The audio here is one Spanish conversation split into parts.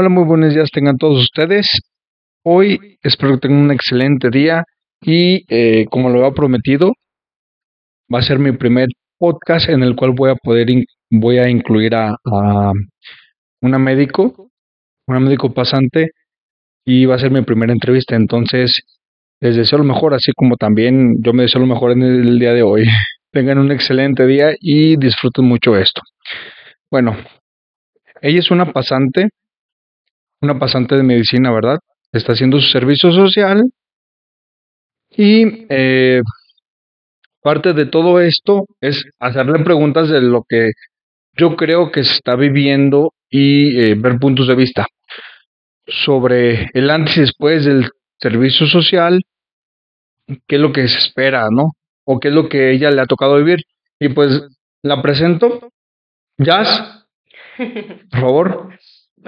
Hola, muy buenos días tengan todos ustedes. Hoy espero que tengan un excelente día y eh, como lo había prometido, va a ser mi primer podcast en el cual voy a poder voy a incluir a, a una médico, una médico pasante y va a ser mi primera entrevista. Entonces, les deseo lo mejor, así como también yo me deseo lo mejor en el día de hoy. Tengan un excelente día y disfruten mucho esto. Bueno, ella es una pasante una pasante de medicina, ¿verdad? Está haciendo su servicio social y eh, parte de todo esto es hacerle preguntas de lo que yo creo que se está viviendo y eh, ver puntos de vista sobre el antes y después del servicio social, qué es lo que se espera, ¿no? O qué es lo que ella le ha tocado vivir. Y pues la presento. Jazz, por favor.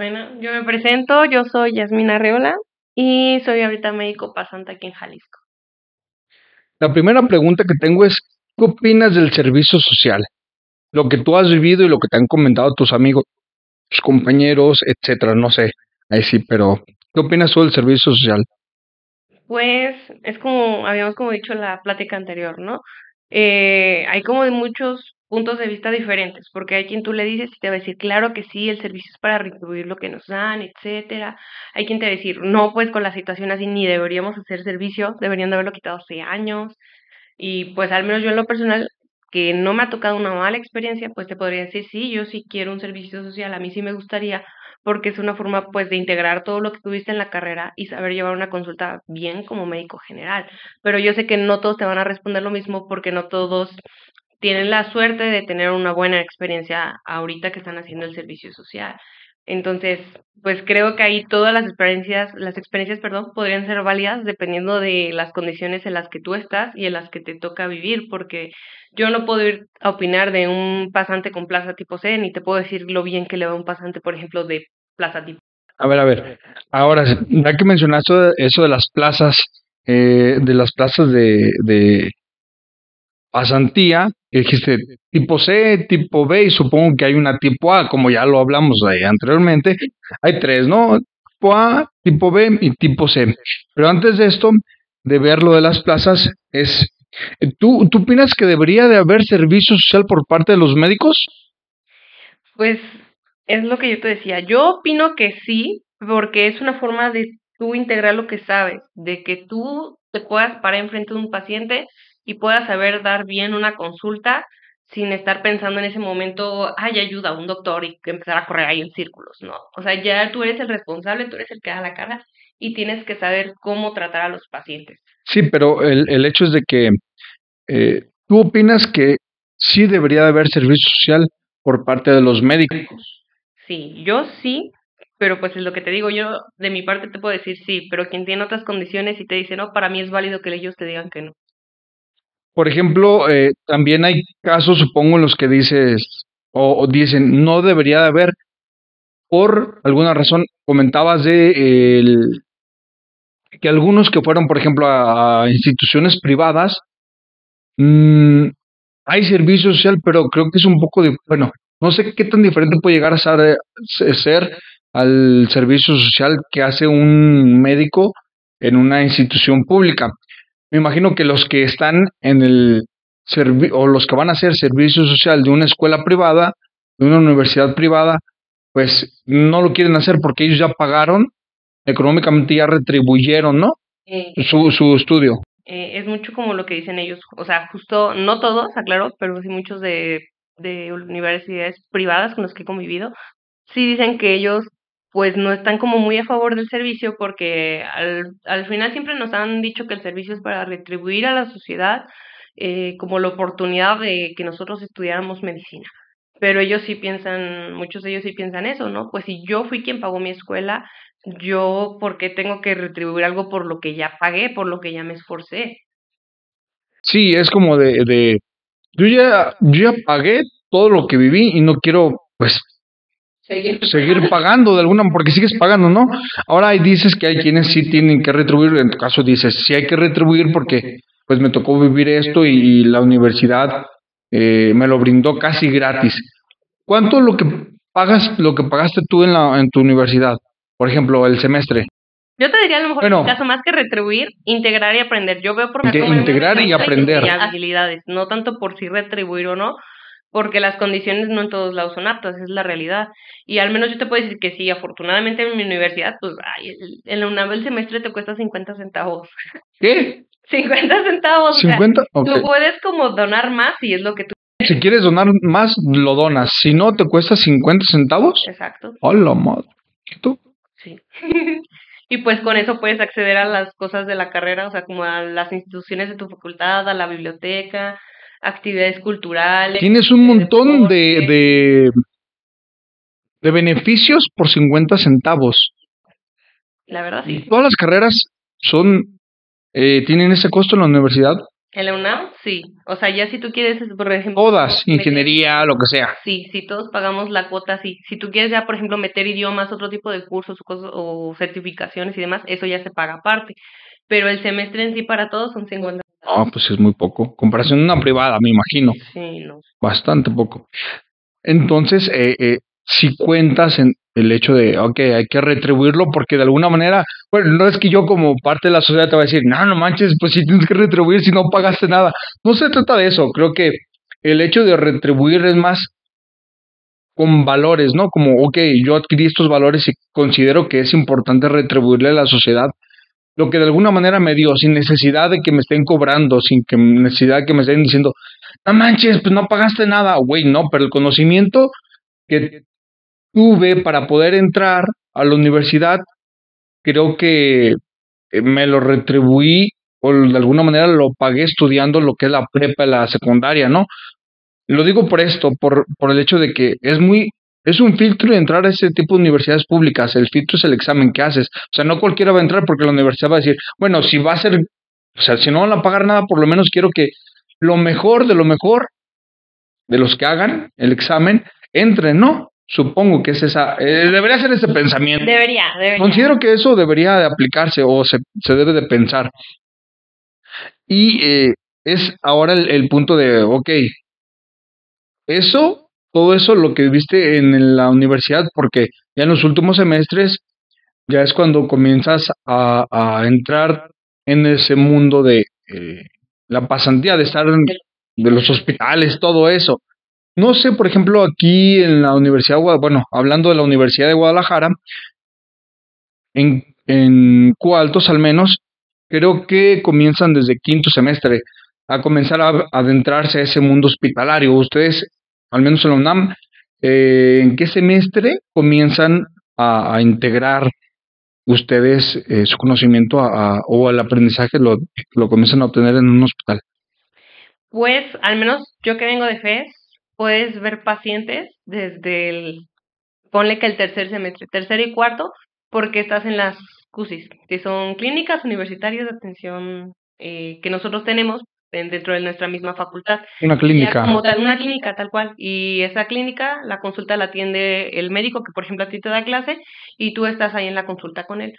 Bueno, yo me presento, yo soy Yasmina Arreola y soy ahorita médico pasante aquí en Jalisco. La primera pregunta que tengo es, ¿qué opinas del servicio social? Lo que tú has vivido y lo que te han comentado tus amigos, tus compañeros, etcétera, no sé, ahí sí, pero ¿qué opinas tú del servicio social? Pues es como habíamos como dicho en la plática anterior, ¿no? Eh, hay como de muchos puntos de vista diferentes, porque hay quien tú le dices y te va a decir, claro que sí, el servicio es para retribuir lo que nos dan, etcétera. Hay quien te va a decir, no, pues con la situación así ni deberíamos hacer servicio, deberían de haberlo quitado hace años. Y pues al menos yo en lo personal, que no me ha tocado una mala experiencia, pues te podría decir, sí, yo sí quiero un servicio social, a mí sí me gustaría, porque es una forma pues de integrar todo lo que tuviste en la carrera y saber llevar una consulta bien como médico general. Pero yo sé que no todos te van a responder lo mismo porque no todos tienen la suerte de tener una buena experiencia ahorita que están haciendo el servicio social. Entonces, pues creo que ahí todas las experiencias, las experiencias, perdón, podrían ser válidas dependiendo de las condiciones en las que tú estás y en las que te toca vivir, porque yo no puedo ir a opinar de un pasante con plaza tipo C, ni te puedo decir lo bien que le va a un pasante, por ejemplo, de plaza tipo. A ver, a ver. Ahora, ya que mencionaste eso de las plazas, eh, de las plazas de, de pasantía, dijiste tipo C, tipo B y supongo que hay una tipo A, como ya lo hablamos ahí anteriormente. Hay tres, ¿no? Tipo A, tipo B y tipo C. Pero antes de esto, de ver lo de las plazas, es, ¿tú, ¿tú opinas que debería de haber servicio social por parte de los médicos? Pues es lo que yo te decía. Yo opino que sí, porque es una forma de tú integrar lo que sabes, de que tú te puedas parar enfrente de un paciente y puedas saber dar bien una consulta sin estar pensando en ese momento, ay, ayuda a un doctor y empezar a correr ahí en círculos, ¿no? O sea, ya tú eres el responsable, tú eres el que da la cara y tienes que saber cómo tratar a los pacientes. Sí, pero el, el hecho es de que eh, tú opinas que sí debería de haber servicio social por parte de los médicos. Sí, yo sí, pero pues es lo que te digo, yo de mi parte te puedo decir sí, pero quien tiene otras condiciones y te dice no, para mí es válido que ellos te digan que no. Por ejemplo, eh, también hay casos, supongo, en los que dices o, dicen no debería de haber, por alguna razón, comentabas de el, que algunos que fueron, por ejemplo, a, instituciones privadas, mmm, hay servicio social, pero creo que es un poco de, bueno, no sé qué tan diferente puede llegar a ser, ser al servicio social que hace un médico en una institución pública me imagino que los que están en el o los que van a hacer servicio social de una escuela privada, de una universidad privada, pues no lo quieren hacer porque ellos ya pagaron, económicamente ya retribuyeron, ¿no? Eh, su, su estudio. Eh, es mucho como lo que dicen ellos, o sea, justo, no todos, aclaro, pero sí muchos de, de universidades privadas con los que he convivido, sí dicen que ellos pues no están como muy a favor del servicio porque al, al final siempre nos han dicho que el servicio es para retribuir a la sociedad eh, como la oportunidad de que nosotros estudiáramos medicina. Pero ellos sí piensan, muchos de ellos sí piensan eso, ¿no? Pues si yo fui quien pagó mi escuela, yo, ¿por qué tengo que retribuir algo por lo que ya pagué, por lo que ya me esforcé? Sí, es como de, de yo ya, yo ya pagué todo lo que viví y no quiero, pues, seguir, pagando de alguna porque sigues pagando, ¿no? Ahora dices que hay quienes sí tienen que retribuir, en tu caso dices, sí hay que retribuir porque pues me tocó vivir esto y, la universidad eh, me lo brindó casi gratis. ¿Cuánto lo que pagas, lo que pagaste tú en, la, en tu universidad? Por ejemplo, el semestre. Yo te diría a lo mejor, Bueno. en caso, más que retribuir, integrar y aprender. Yo veo por integrar y aprender. y habilidades, no tanto por si retribuir o no, porque las condiciones no en todos lados son aptas, es la realidad. Y al menos yo te puedo decir que sí, afortunadamente en mi universidad, pues ay, el- en la UNAM el semestre te cuesta 50 centavos. ¿Qué? 50 centavos. o sea, ¿50? Ok. Tú puedes como donar más si es lo que tú... Si quieres donar más, lo donas. Si no, te cuesta 50 centavos. Exacto, ¡Hola, madre! ¿Tú? sí. y pues con eso puedes acceder a las cosas de la carrera, o sea, como a las instituciones de tu facultad, a la biblioteca, actividades culturales. Tienes un montón de, de, de beneficios por 50 centavos. La verdad, sí. Todas las carreras son eh, tienen ese costo en la universidad. En la UNAM, sí. O sea, ya si tú quieres, por ejemplo... Todas, meter- ingeniería, lo que sea. Sí, sí, todos pagamos la cuota, sí. Si tú quieres ya, por ejemplo, meter idiomas, otro tipo de cursos cosas, o certificaciones y demás, eso ya se paga aparte. Pero el semestre en sí para todos son 50. Ah, pues es muy poco. Comparación a una privada, me imagino. Sí, no. Bastante poco. Entonces, eh, eh, si cuentas en el hecho de, ok, hay que retribuirlo porque de alguna manera, bueno, no es que yo como parte de la sociedad te voy a decir, no, no manches, pues si tienes que retribuir si no pagaste nada. No se trata de eso. Creo que el hecho de retribuir es más con valores, ¿no? Como, ok, yo adquirí estos valores y considero que es importante retribuirle a la sociedad lo que de alguna manera me dio, sin necesidad de que me estén cobrando, sin que necesidad de que me estén diciendo, no manches, pues no pagaste nada, güey, no, pero el conocimiento que tuve para poder entrar a la universidad, creo que eh, me lo retribuí o de alguna manera lo pagué estudiando lo que es la prepa, la secundaria, ¿no? Lo digo por esto, por, por el hecho de que es muy, es un filtro de entrar a ese tipo de universidades públicas. El filtro es el examen que haces. O sea, no cualquiera va a entrar porque la universidad va a decir, bueno, si va a ser, o sea, si no van a pagar nada, por lo menos quiero que lo mejor de lo mejor de los que hagan el examen entren, ¿no? Supongo que es esa, eh, debería ser ese pensamiento. Debería, debería. Considero que eso debería de aplicarse o se, se debe de pensar. Y eh, es ahora el, el punto de, ok, eso, todo eso lo que viste en la universidad, porque ya en los últimos semestres ya es cuando comienzas a, entrar en ese mundo de eh, la pasantía, de estar en, de los hospitales, todo eso. No sé, por ejemplo, aquí en la Universidad, bueno, hablando de la Universidad de Guadalajara, en, en al menos, creo que comienzan desde quinto semestre a comenzar a adentrarse a ese mundo hospitalario. Ustedes, al menos en la UNAM, eh, ¿en qué semestre comienzan a, integrar ustedes eh, su conocimiento a- o el aprendizaje lo, comienzan a obtener en un hospital? Pues, al menos yo que vengo de FES, puedes ver pacientes desde el, ponle que el tercer semestre, tercer y cuarto, porque estás en las CUSIS, que son clínicas universitarias de atención eh, que nosotros tenemos en- dentro de nuestra misma facultad. Una clínica. como tal, una clínica tal cual. Y esa clínica, la consulta la atiende el médico que, por ejemplo, a ti te da clase y tú estás ahí en la consulta con él.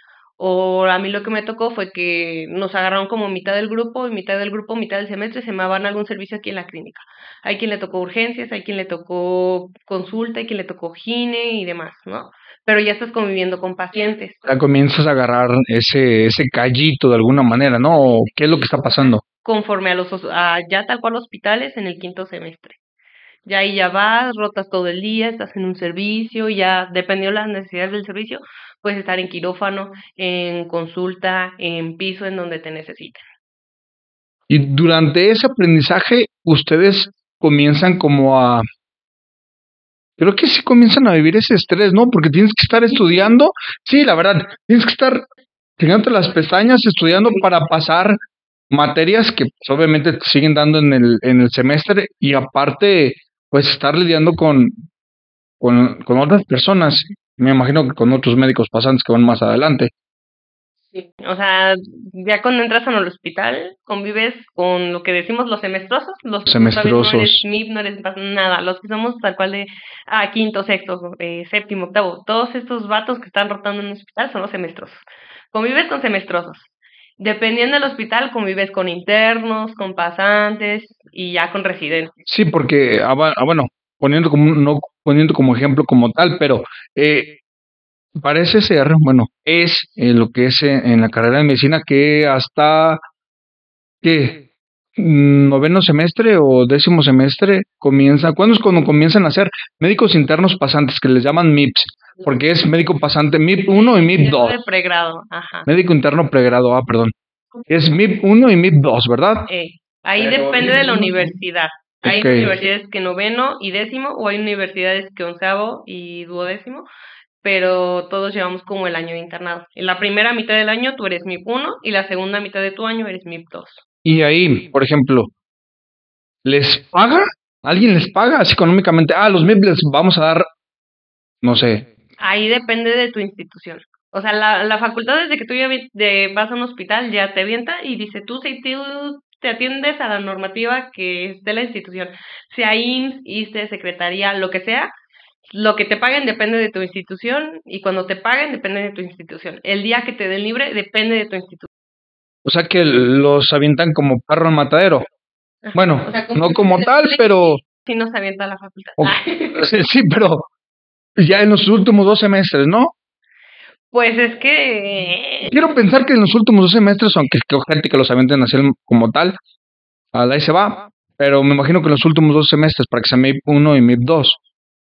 O a mí lo que me tocó fue que nos agarraron como mitad del grupo y mitad del grupo, mitad del semestre, se me van a algún servicio aquí en la clínica. Hay quien le tocó urgencias, hay quien le tocó consulta, hay quien le tocó gine y demás, ¿no? Pero ya estás conviviendo con pacientes. Ya comienzas a agarrar ese, ese callito de alguna manera, ¿no? ¿O ¿Qué es lo que está pasando? Conforme a los a ya tal cual hospitales en el quinto semestre. Ya ahí ya vas, rotas todo el día, estás en un servicio, ya dependiendo de las necesidades del servicio, puedes estar en quirófano, en consulta, en piso, en donde te necesiten. Y durante ese aprendizaje, ustedes comienzan como a... Creo que sí comienzan a vivir ese estrés, ¿no? Porque tienes que estar estudiando. Sí, la verdad, tienes que estar tirándote las pestañas estudiando para pasar materias que pues, obviamente te siguen dando en el, en el semestre y aparte, pues estar lidiando con, con, con otras personas. Me imagino que con otros médicos pasantes que van más adelante. Sí. O sea, ya cuando entras en el hospital, convives con lo que decimos los semestrosos, los todavía no Semestrosos. eres MIP, no eres nada, los que somos tal cual de ah, quinto, sexto, eh, séptimo, octavo, todos estos vatos que están rotando en el hospital son los semestrosos. Convives con semestrosos. Dependiendo del hospital, convives con internos, con pasantes y ya con residentes. Sí, porque, ah, ah, bueno, poniendo como, no poniendo como ejemplo como tal, pero eh, parece ser, bueno, es eh, lo que es en, la carrera de medicina que hasta ¿qué? noveno semestre o décimo semestre comienza, ¿cuándo es cuando comienzan a ser médicos internos pasantes que les llaman MIPS? Porque es médico pasante MIP 1 y MIP 2. De pregrado, ajá. Médico interno pregrado, ah, perdón. Es MIP 1 y MIP 2, ¿verdad? Eh, ahí Pero depende de la universidad. Hay universidades que noveno y décimo, o hay universidades que onceavo y duodécimo, pero todos llevamos como el año de internado. En la primera mitad del año tú eres MIP 1 y la segunda mitad de tu año eres MIP 2. Y ahí, por ejemplo, ¿les paga? ¿Alguien les paga así económicamente? Ah, los MIP les vamos a dar, no sé, Ahí depende de tu institución. O sea, la, la facultad desde que tú ya de- vas a un hospital ya te avienta y dice, tú si tú te atiendes a la normativa que es de la institución, sea IMSS, ISTE, Secretaría, lo que sea, lo que te paguen depende de tu institución y cuando te paguen depende de tu institución. El día que te den libre depende de tu institución. o sea que los avientan como perro en matadero. Bueno, O sea, no como tal, pero Si nos avienta la facultad. Sí, sí, pero ya en los últimos dos semestres, ¿no? Pues es que... Quiero pensar que en los últimos dos semestres, aunque que gente que los avienten así como tal, ahí se va, pero me imagino que en los últimos dos semestres para que sea MIP 1 y MIP 2.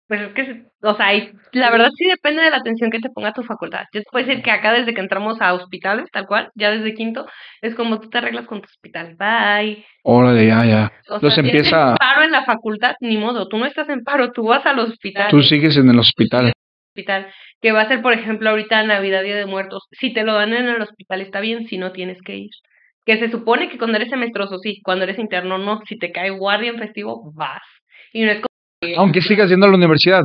Pues es que, o sea, y la verdad sí depende de la atención que te ponga tu facultad. Yo te puedo decir que acá desde que entramos a hospitales, tal cual, ya desde quinto, es como tú te arreglas con tu hospital. Bye. Órale, ya, ya. O Los sea, si empieza- en paro en la facultad, ni modo, tú no estás en paro, tú vas al hospital. Tú sigues en el hospital. hospital, que va a ser, por ejemplo, ahorita Navidad, Día de Muertos. Si te lo dan en el hospital está bien, si no tienes que ir. Que se supone que cuando eres semestroso sí, cuando eres interno no. Si te cae guardia en festivo, vas. Y no es como Aunque sigas yendo a la universidad.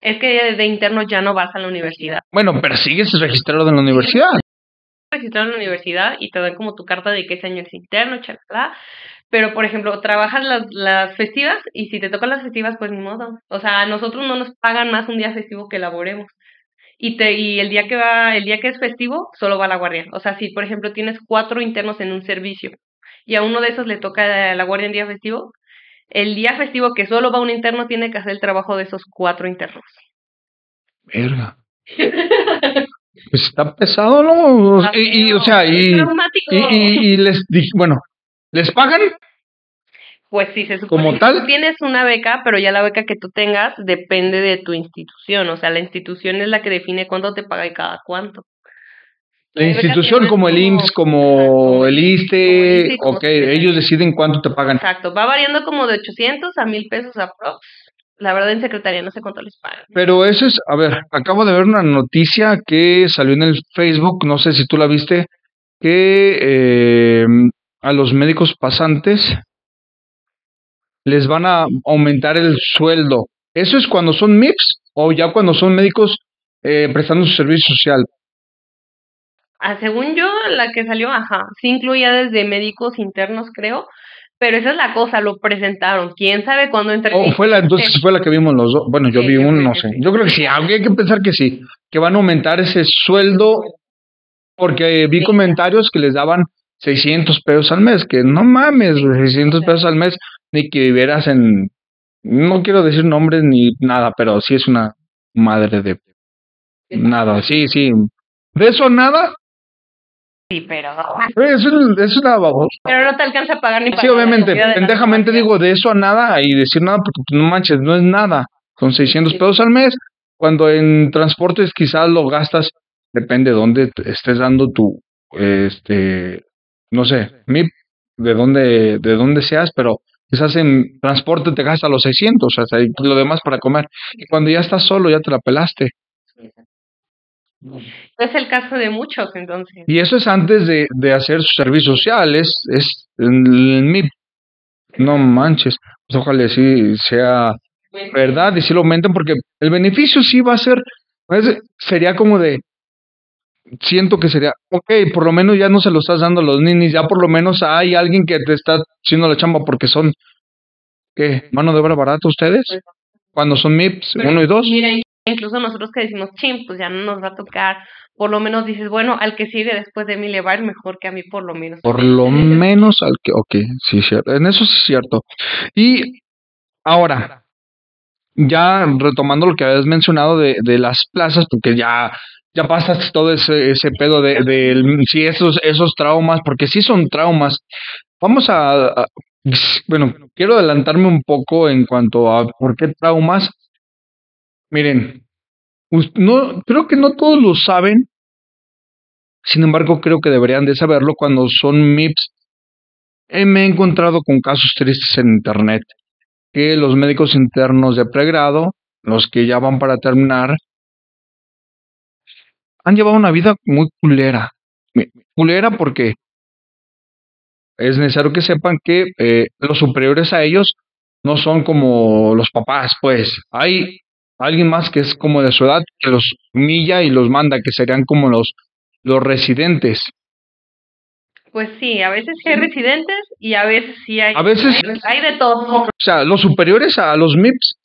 Es que de interno ya no vas a la universidad. Bueno, pero sigues registrado en la universidad. registrado en la universidad y te dan como tu carta de que ese año eres interno, chalala. Pero, por ejemplo, trabajas las, las festivas y si te tocan las festivas, pues ni modo. O sea, a nosotros no nos pagan más un día festivo que laboremos. Y, te, y el día que va, el día que es festivo, solo va la guardia. O sea, si por ejemplo tienes cuatro internos en un servicio y a uno de esos le toca la guardia en día festivo, el día festivo que solo va un interno tiene que hacer el trabajo de esos cuatro internos. Verga. Pues está pesado, ¿no? Y, y, o sea, y, y, y- y les dije, bueno, ¿les pagan? Pues sí, se supone Como que tal. tú tienes una beca, pero ya la beca que tú tengas depende de tu institución. O sea, la institución es la que define cuánto te paga y cada cuánto. La institución como el IMSS, como- el ISTE, ok, ellos deciden cuánto te pagan. Exacto, va variando como de 800 a 1000 pesos aprox. La verdad en secretaría no sé cuánto les pagan. Pero eso es, a ver, acabo de ver una noticia que salió en el Facebook, no sé si tú la viste, que eh, a los médicos pasantes les van a aumentar el sueldo. ¿Eso es cuando son MIPS o ya cuando son médicos eh, prestando su servicio social? Ah, según yo, la que salió, ajá, sí incluía desde médicos internos, creo. Pero esa es la cosa, lo presentaron. ¿Quién sabe cuándo entre ¿O fue la, entonces fue la que vimos los dos? Bueno, yo Sí, vi yo uno, no sé. sí. Yo creo que sí, aunque hay que pensar que sí, que van a aumentar ese sueldo porque vi Sí. comentarios que les daban 600 pesos al mes, que no mames, güey, 600 pesos al mes, ni que vivieras en, no quiero decir nombres ni nada, pero sí es una madre de nada, sí, sí. De eso nada, Sí, pero... es, un- es una babosa. Pero no te alcanza a pagar ni para Sí, obviamente, pendejamente digo de eso a nada y decir nada porque pues, no manches, no es nada. Son 600 pesos al mes. Cuando en transportes quizás lo gastas, depende de dónde estés dando tu, este, no sé, MIP, de dónde, de dónde seas, pero quizás en transporte te gastas los 600, o sea, y lo demás para comer. Y cuando ya estás solo, ya te la pelaste. Es el caso de muchos, entonces. Y eso es antes de, de hacer su servicio social, es, es el MIP. No manches, pues ojalá sí sea verdad y sí lo aumenten, porque el beneficio sí va a ser, pues, sería como de, siento que sería, ok, por lo menos ya no se lo estás dando a los ninis, ya por lo menos hay alguien que te está haciendo la chamba porque son, ¿qué? ¿Mano de obra barata ustedes? Pues Cuando son MIPS uno y 2 incluso nosotros que decimos, chim, pues ya no nos va a tocar. Por lo menos dices, bueno, al que sigue después de mí le va a ir mejor que a mí, por lo menos. Por lo menos al que, ok, sí, cierto, en eso sí es cierto. Y ahora, ya retomando lo que habías mencionado de, de las plazas, porque ya, ya pasaste todo ese, ese pedo de, de, sí, esos, esos traumas, porque sí son traumas. Vamos a, bueno, quiero adelantarme un poco en cuanto a por qué traumas. Miren, no, creo que no todos lo saben, sin embargo creo que deberían de saberlo cuando son MIPS. Eh, me he encontrado con casos tristes en internet que los médicos internos de pregrado, los que ya van para terminar, han llevado una vida muy culera. Culera porque es necesario que sepan que eh, los superiores a ellos no son como los papás, pues hay alguien más que es como de su edad que los humilla y los manda, que serían como los, los residentes. Pues sí, a veces hay residentes y a veces sí hay. A veces hay, de todo. O sea, los superiores a los MIPS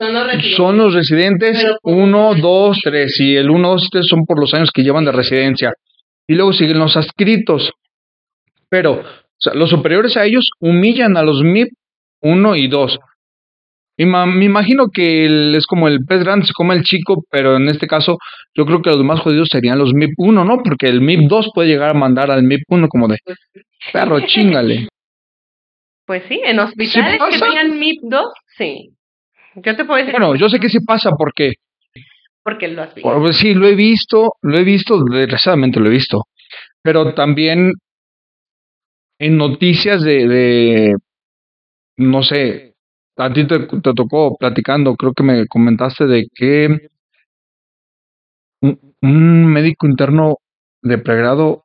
son los residentes. Son los residentes 1, 2, 3. Y el 1, 2, 3 son por los años que llevan de residencia. Y luego siguen los adscritos. Pero o sea, los superiores a ellos humillan a los MIP 1 y 2. Y me imagino que es como el pez grande se come el chico, pero en este caso yo creo que los más jodidos serían los MIP 1, ¿no? Porque el MIP 2 puede llegar a mandar al MIP 1 como de perro, chingale. Pues sí, en hospitales que tengan MIP 2, sí. Yo te puedo decir. Bueno, yo sé que sí pasa porque. Porque lo has visto. Pues sí, lo he visto, lo he visto, desgraciadamente lo he visto. Pero también en noticias de, de no sé, a ti te, tocó platicando, creo que me comentaste de que un, médico interno de pregrado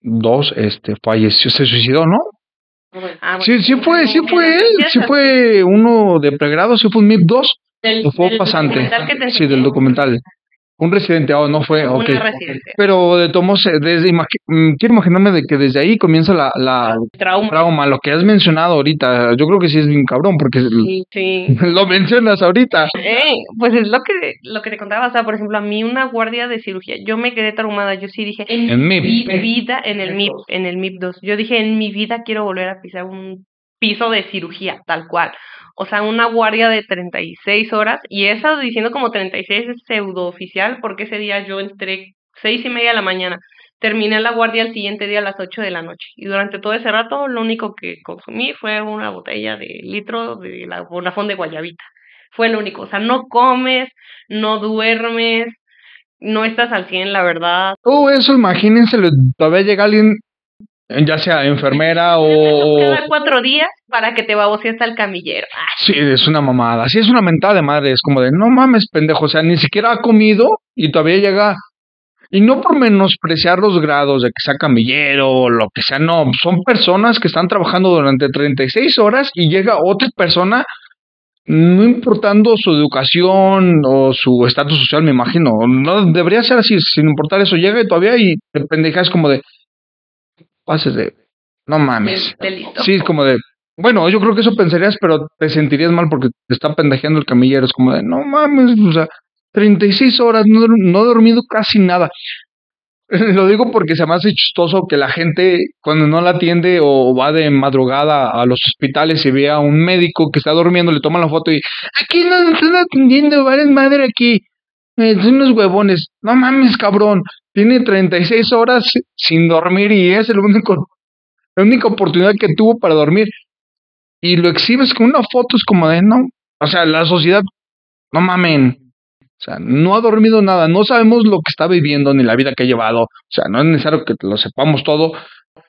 2 este, falleció, se suicidó, ¿no? Ah, sí, sí fue, sí fue él, sí fue uno de pregrado, sí fue un MIP 2, o fue pasante, sí, del documental. Un residente, oh, no fue, ok. Pero de todos desde, mm, quiero imaginarme de que desde ahí comienza la, la trauma. lo que has mencionado ahorita. Yo creo que sí es bien cabrón, porque lo mencionas ahorita. pues es lo que, lo que te contaba, o sea, por ejemplo, a mí una guardia de cirugía, yo me quedé traumada, yo sí dije, en, mi vida, en el MIP, en el MIP 2, yo dije, en mi vida quiero volver a pisar un piso de cirugía, tal cual o sea, una guardia de 36 horas, y esa diciendo como 36 es pseudo oficial, porque ese día yo entré seis y media de la mañana, terminé la guardia el siguiente día a las 8 de la noche, y durante todo ese rato lo único que consumí fue una botella de litro de la Bonafón de Guayabita, fue lo único, o sea, no comes, no duermes, no estás al 100, la verdad. Oh, eso imagínense, todavía llega alguien ya sea enfermera o... Cada cuatro días para que te babose hasta el camillero. Sí, es una mamada. Sí, es una mentada de madre. Es como de, no mames, pendejo. O sea, ni siquiera ha comido y todavía llega... Y no por menospreciar los grados de que sea camillero o lo que sea, no. Son personas que están trabajando durante 36 horas y llega otra persona, no importando su educación o su estatus social, me imagino. No debería ser así, sin importar eso. Llega y todavía y de pendeja es como de, pases de, no mames. Sí, es como de, bueno, yo creo que eso pensarías, pero te sentirías mal porque te está pendejeando el camillero. Es como de, no mames, o sea, 36 horas, no, no he dormido casi nada. Lo digo porque se me hace chistoso que la gente cuando no la atiende o va de madrugada a los hospitales y ve a un médico que está durmiendo, le toma la foto y aquí no están atendiendo, vale madre aquí. Eh, son unos huevones. No mames, cabrón. Tiene 36 horas sin dormir y es el único, la única oportunidad que tuvo para dormir. Y lo exhibes con una foto, es como de, no, o sea, la sociedad, no mamen. O sea, no ha dormido nada, no sabemos lo que está viviendo ni la vida que ha llevado. O sea, no es necesario que lo sepamos todo,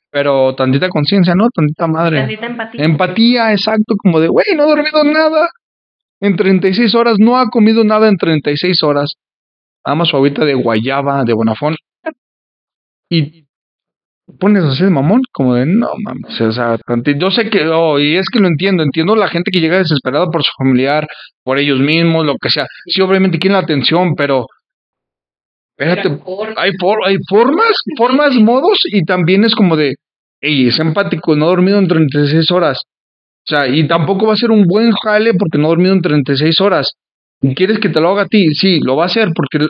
pero tantita conciencia, ¿no? Tantita madre. Tantita empatía. Empatía, exacto, como de, güey, no ha dormido nada en 36 horas, no ha comido nada en 36 horas. Ama su agüita de guayaba, de bonafón, y pones así de mamón, como de no mames, o sea, yo sé que, oh, y es que lo entiendo, entiendo la gente que llega desesperada por su familiar, por ellos mismos, lo que sea, sí, obviamente quieren la atención, pero espérate, hay, hay formas, formas, modos, y también es como de, hey, es empático, no ha dormido en 36 horas, o sea, y tampoco va a ser un buen jale porque no ha dormido en 36 horas. ¿Quieres que te lo haga a ti? Sí, lo va a hacer porque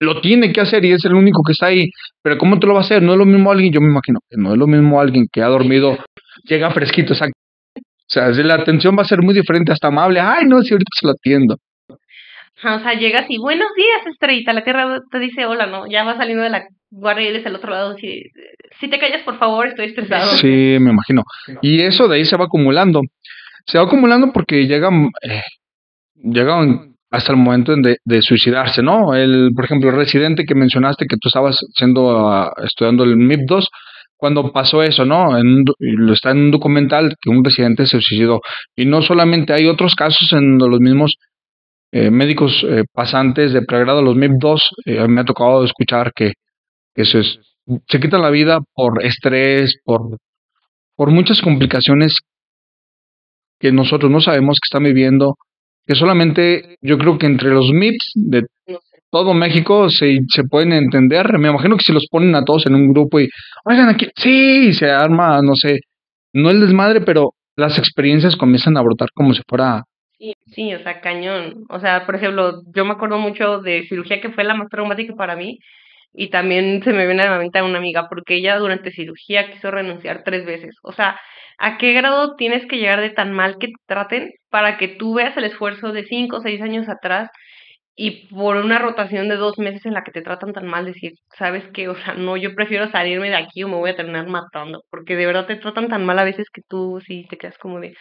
lo tiene que hacer y es el único que está ahí. Pero ¿cómo te lo va a hacer? No es lo mismo alguien, yo me imagino que no es lo mismo alguien que ha dormido, llega fresquito, exacto. O sea, la atención va a ser muy diferente, hasta amable. Ay, no, si ahorita se lo atiendo. O sea, llegas y buenos días, estrellita. La tierra te dice hola, ¿no? Ya vas saliendo de la guardia y eres al otro lado. Si, si te callas, por favor, estoy estresado. Sí, me imagino. Y eso de ahí se va acumulando. Se va acumulando porque llegan, eh, llegan hasta el momento de, de, suicidarse, ¿no? El, por ejemplo, el residente que mencionaste que tú estabas siendo, uh, estudiando el MIP2, cuando pasó eso, ¿no? En, lo está en un documental que un residente se suicidó. Y no solamente hay otros casos en los mismos eh, médicos eh, pasantes de pregrado, los MIP2, eh, me ha tocado escuchar que eso es, se quitan la vida por estrés, por, por muchas complicaciones que nosotros no sabemos que están viviendo, que solamente yo creo que entre los MIPS de todo México se, se pueden entender. Me imagino que si los ponen a todos en un grupo y, oigan, aquí, sí, se arma, no sé, no el desmadre, pero las experiencias comienzan a brotar como si fuera Sí, sí, o sea, cañón. O sea, por ejemplo, yo me acuerdo mucho de cirugía que fue la más traumática para mí y también se me viene a la mente una amiga porque ella durante cirugía quiso renunciar tres veces. O sea, ¿a qué grado tienes que llegar de tan mal que te traten para que tú veas el esfuerzo de cinco o seis años atrás y por una rotación de dos meses en la que te tratan tan mal decir, sabes qué, o sea, no, yo prefiero salirme de aquí o me voy a terminar matando, porque de verdad te tratan tan mal a veces que tú sí te quedas como de,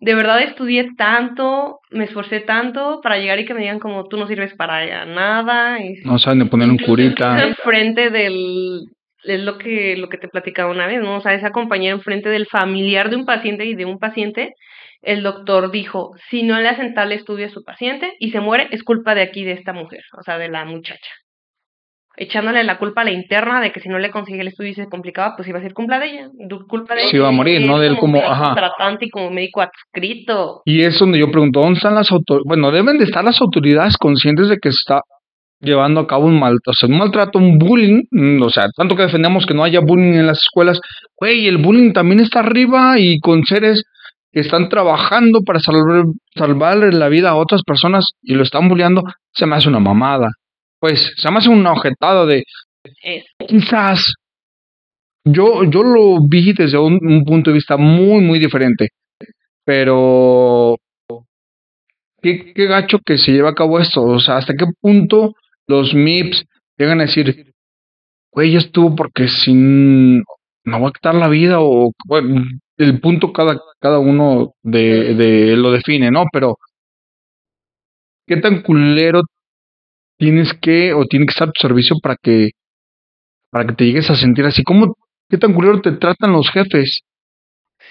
de verdad estudié tanto, me esforcé tanto para llegar y que me digan como tú no sirves para nada. Y, no saben de poner un curita. Enfrente del, es lo que, lo que te platicaba una vez, ¿no? O sea, esa compañera enfrente del familiar de un paciente y de un paciente, el doctor dijo, si no le hacen tal estudio a su paciente y se muere, es culpa de aquí, de esta mujer, o sea, de la muchacha echándole la culpa a la interna de que si no le consigue el estudio y se complicaba, pues iba a ser culpa de ella. Culpa de sí, iba a morir, no de él como, ajá. tratante y como médico adscrito. Y es donde yo pregunto, ¿dónde están las autoridades? Bueno, deben de estar las autoridades conscientes de que se está llevando a cabo un mal, o sea, un maltrato, un bullying, mm, o sea, tanto que defendemos que no haya bullying en las escuelas, güey, el bullying también está arriba y con seres que están trabajando para salvar, salvar la vida a otras personas y lo están bulleando, se me hace una mamada pues se me hace un objetado de quizás yo, yo lo vi desde un, punto de vista muy, muy diferente. Pero ¿qué, qué gacho que se lleva a cabo esto. O sea, hasta qué punto los MIPS llegan a decir, güey, ya estuvo porque sin me voy a quitar la vida o bueno, el punto cada, cada uno de, de lo define, ¿no? Pero ¿qué tan culero tienes que o tiene que estar a tu servicio para que para que te llegues a sentir así. ¿Cómo, qué tan culero te tratan los jefes?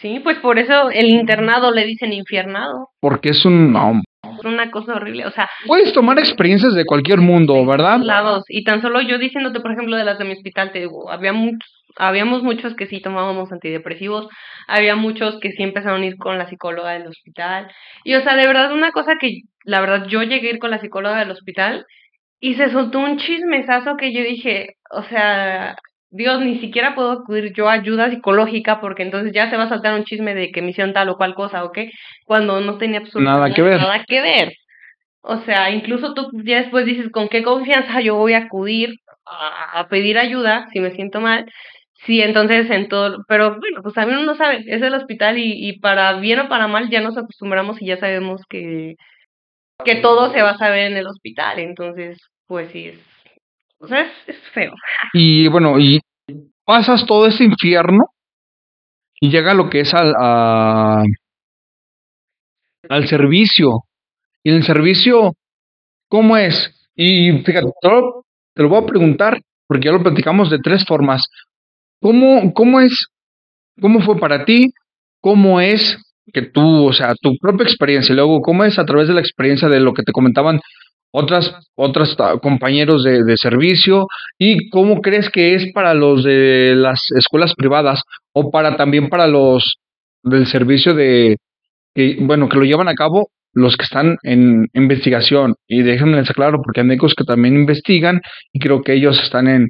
Sí, pues por eso el internado le dicen infiernado. Porque es un... es una cosa horrible, o sea... Puedes tomar experiencias de cualquier mundo, ¿verdad? Lados. Y tan solo yo diciéndote, por ejemplo, de las de mi hospital, te digo, había muchos, habíamos muchos que sí tomábamos antidepresivos, había muchos que sí empezaron a ir con la psicóloga del hospital. Y, o sea, de verdad, una cosa que, la verdad, yo llegué a ir con la psicóloga del hospital y se soltó un chismesazo que yo dije, o sea, Dios, ni siquiera puedo acudir yo a ayuda psicológica porque entonces ya se va a saltar un chisme de que me hicieron tal o cual cosa, ¿ok? Cuando no tenía absolutamente nada que ver. Nada que ver. O sea, incluso tú ya después dices, ¿con qué confianza yo voy a acudir a, a pedir ayuda si me siento mal? Sí, entonces en todo, pero bueno, pues también uno sabe, es el hospital y, y para bien o para mal ya nos acostumbramos y ya sabemos que, que todo se va a saber en el hospital, entonces, pues sí, es, o sea, es, feo. Y bueno, y pasas todo ese infierno y llega lo que es al, al servicio. Y en el servicio, ¿cómo es? Y fíjate, te lo voy a preguntar, porque ya lo platicamos de tres formas. ¿Cómo, cómo es, cómo fue para ti? ¿Cómo es que tú, o sea, tu propia experiencia, y luego cómo es a través de la experiencia de lo que te comentaban otras, otras compañeros de, servicio. Y cómo crees que es para los de las escuelas privadas o para también para los del servicio de que bueno que lo llevan a cabo los que están en investigación y déjenme les aclaro porque hay médicos que también investigan y creo que ellos están en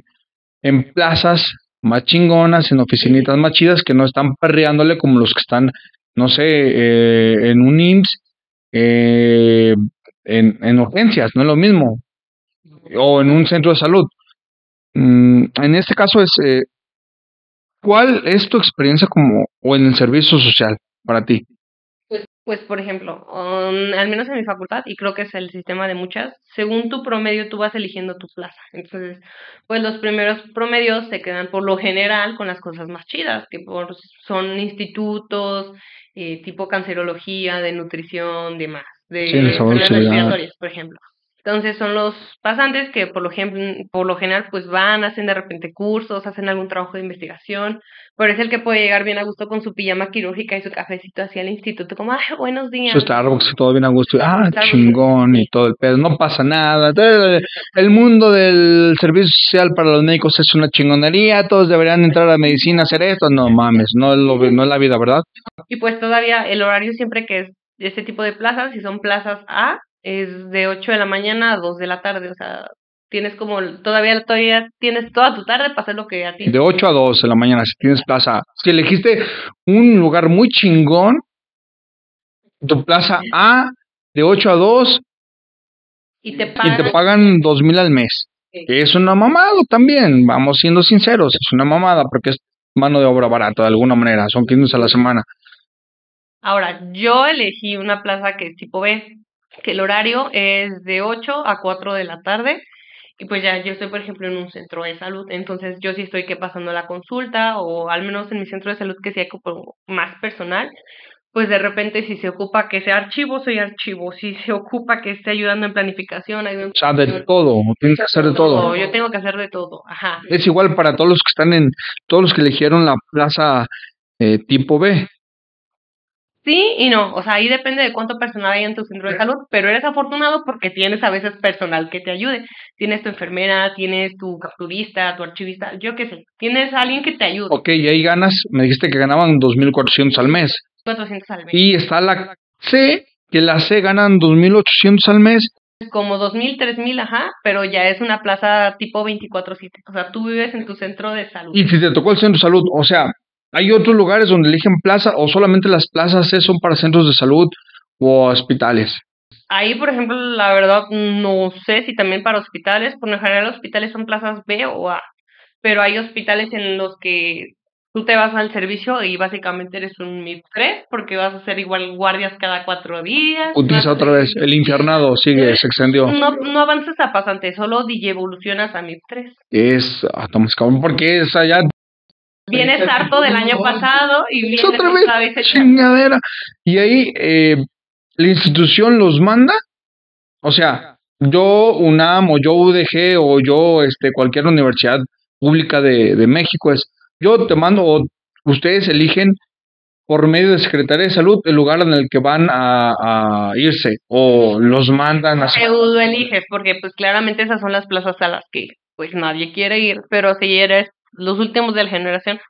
en plazas más chingonas en oficinitas más chidas que no están perreándole como los que están no sé, eh, en un IMSS, eh, en, en urgencias, no es lo mismo, o en un centro de salud. Mm, en este caso es, eh, ¿cuál es tu experiencia como, o en el servicio social para ti? Pues por ejemplo, um, al menos en mi facultad, y creo que es el sistema de muchas, según tu promedio tú vas eligiendo tu plaza. Entonces, pues los primeros promedios se quedan por lo general con las cosas más chidas, que por, son institutos, eh, tipo cancerología, de nutrición, demás, de Sí, enfermedades respiratorias, por ejemplo. Entonces son los pasantes que por lo, por lo general pues van, hacen de repente cursos, hacen algún trabajo de investigación, pero es el que puede llegar bien a gusto con su pijama quirúrgica y su cafecito hacia el instituto, como, ah, buenos días. Su Starbucks todo bien a gusto. Ah, Starbucks, chingón y todo el pedo. No pasa nada. El mundo del servicio social para los médicos es una chingonería. Todos deberían entrar a medicina a hacer esto. No mames, no es, lo, no es la vida, ¿verdad? Y pues todavía el horario siempre que es de este tipo de plazas, si son plazas A, es de 8 de la mañana a 2 de la tarde, o sea, tienes como, todavía, todavía tienes toda tu tarde para hacer lo que a ti. De 8 a 2 de la mañana, si tienes plaza. Si elegiste un lugar muy chingón, tu plaza A, de 8 a 2, Y te y pagan. te pagan 2 mil al mes. Sí. Que es una mamada también, vamos siendo sinceros, es una mamada porque es mano de obra barata de alguna manera, son 15 a la semana. Ahora, yo elegí una plaza que es tipo B, que el horario es de 8 a 4 de la tarde. Y pues ya, yo estoy, por ejemplo, en un centro de salud, entonces yo sí estoy que pasando la consulta, o al menos en mi centro de salud que sea como más personal, pues de repente si se ocupa que sea archivo, soy archivo, si se ocupa que esté ayudando en planificación, ayudo en O sea, de todo, tienes que hacer de todo. yo tengo que hacer de todo, ajá. Es igual para todos los que están en, todos los que eligieron la plaza eh, tipo B. Sí y no, o sea, ahí depende de cuánto personal hay en tu centro de salud, pero eres afortunado porque tienes a veces personal que te ayude. Tienes tu enfermera, tienes tu capturista, tu archivista, yo qué sé, tienes a alguien que te ayude. Ok, y ahí ganas, me dijiste que ganaban 2.400 al mes. 400 al mes. Y está la C, que la C ganan 2.800 al mes. Como 2000, 3000, ajá, pero ya es una plaza tipo 24/7. O sea, tú vives en tu centro de salud. Y si te tocó el centro de salud, o sea, hay otros lugares donde eligen plaza o solamente las plazas C son para centros de salud o hospitales. Ahí, por ejemplo, la verdad, no sé si también para hospitales, por lo general los hospitales son plazas B o A, pero hay hospitales en los que tú te vas al servicio y básicamente eres un MIP 3 porque vas a hacer igual guardias cada cuatro días. Utiliza otra vez, el infiernado sigue, se extendió. No, no avanzas a pasante, solo evolucionas a MIP 3. Es, ah, estamos cabrón, porque es allá Vienes harto del año pasado y vienes otra vez chingadera. Y ahí eh, la institución los manda. O sea, yo UNAM o yo UDG o yo este cualquier universidad pública de, de México es yo te mando o ustedes eligen por medio de Secretaría de Salud el lugar en el que van a, a irse o los mandan a Pseudo eliges, porque pues claramente esas son las plazas a las que pues nadie quiere ir, pero si eres los últimos de la generación,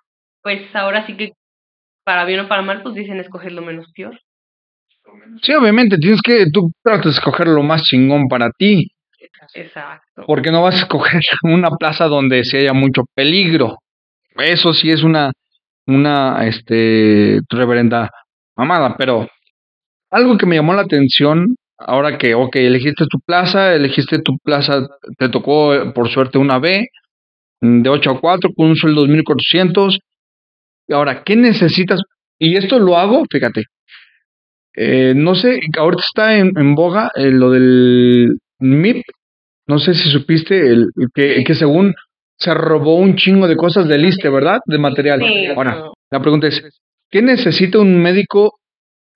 pues ahora sí que para bien o para mal, pues dicen escoger lo menos peor. Sí, obviamente tienes que tú tratas de escoger lo más chingón para ti, Exacto. porque no vas a escoger una plaza donde se haya mucho peligro. Eso sí es una una este reverenda mamada, pero algo que me llamó la atención ahora que ok, elegiste tu plaza, elegiste tu plaza, te tocó por suerte una B de 8 a 4 con un sueldo de 2400. Ahora, ¿qué necesitas? Y esto lo hago, fíjate. Eh, no sé, ahorita está en, en boga eh, lo del MIP. No sé si supiste el, el que, que según se robó un chingo de cosas del ISTE, ¿verdad? De material. Ahora, la pregunta es, ¿qué necesita un médico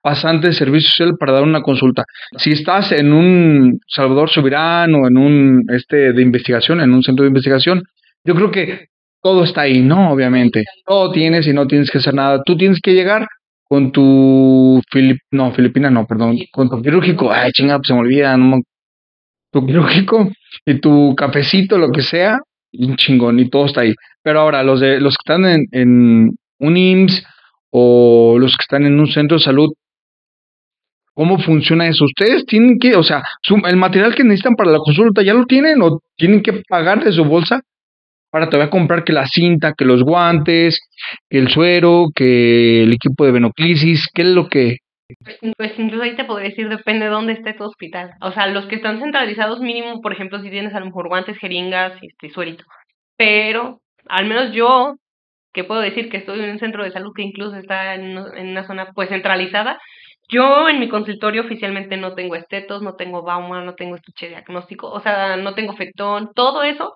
pasante de servicio social para dar una consulta? Si estás en un Salvador Subirán o en un este de investigación, en un centro de investigación, yo creo que todo está ahí, ¿no? Obviamente. Todo tienes y no tienes que hacer nada. Tú tienes que llegar con tu Filip, no, Filipina no, perdón, con tu quirúrgico, ay, chingada, pues se me olvida, no tu quirúrgico y tu cafecito, lo que sea, un chingón, y todo está ahí. Pero ahora, los de los que están en, en un IMSS o los que están en un centro de salud, ¿cómo funciona eso? Ustedes tienen que, o sea, su- el material que necesitan para la consulta, ¿ya lo tienen o tienen que pagar de su bolsa? Para te voy a comprar que la cinta, que los guantes, que el suero, que el equipo de venoclisis, ¿qué es lo que? Pues incluso ahí te podría decir, depende de dónde esté tu hospital. O sea, los que están centralizados mínimo, por ejemplo, si tienes a lo mejor guantes, jeringas, este, suerito. Pero, al menos yo, que puedo decir que estoy en un centro de salud que incluso está en, una- en una zona pues centralizada, Yo en mi consultorio oficialmente no tengo estetos, no tengo bauma, no tengo estuche diagnóstico, o sea, no tengo fetón, todo eso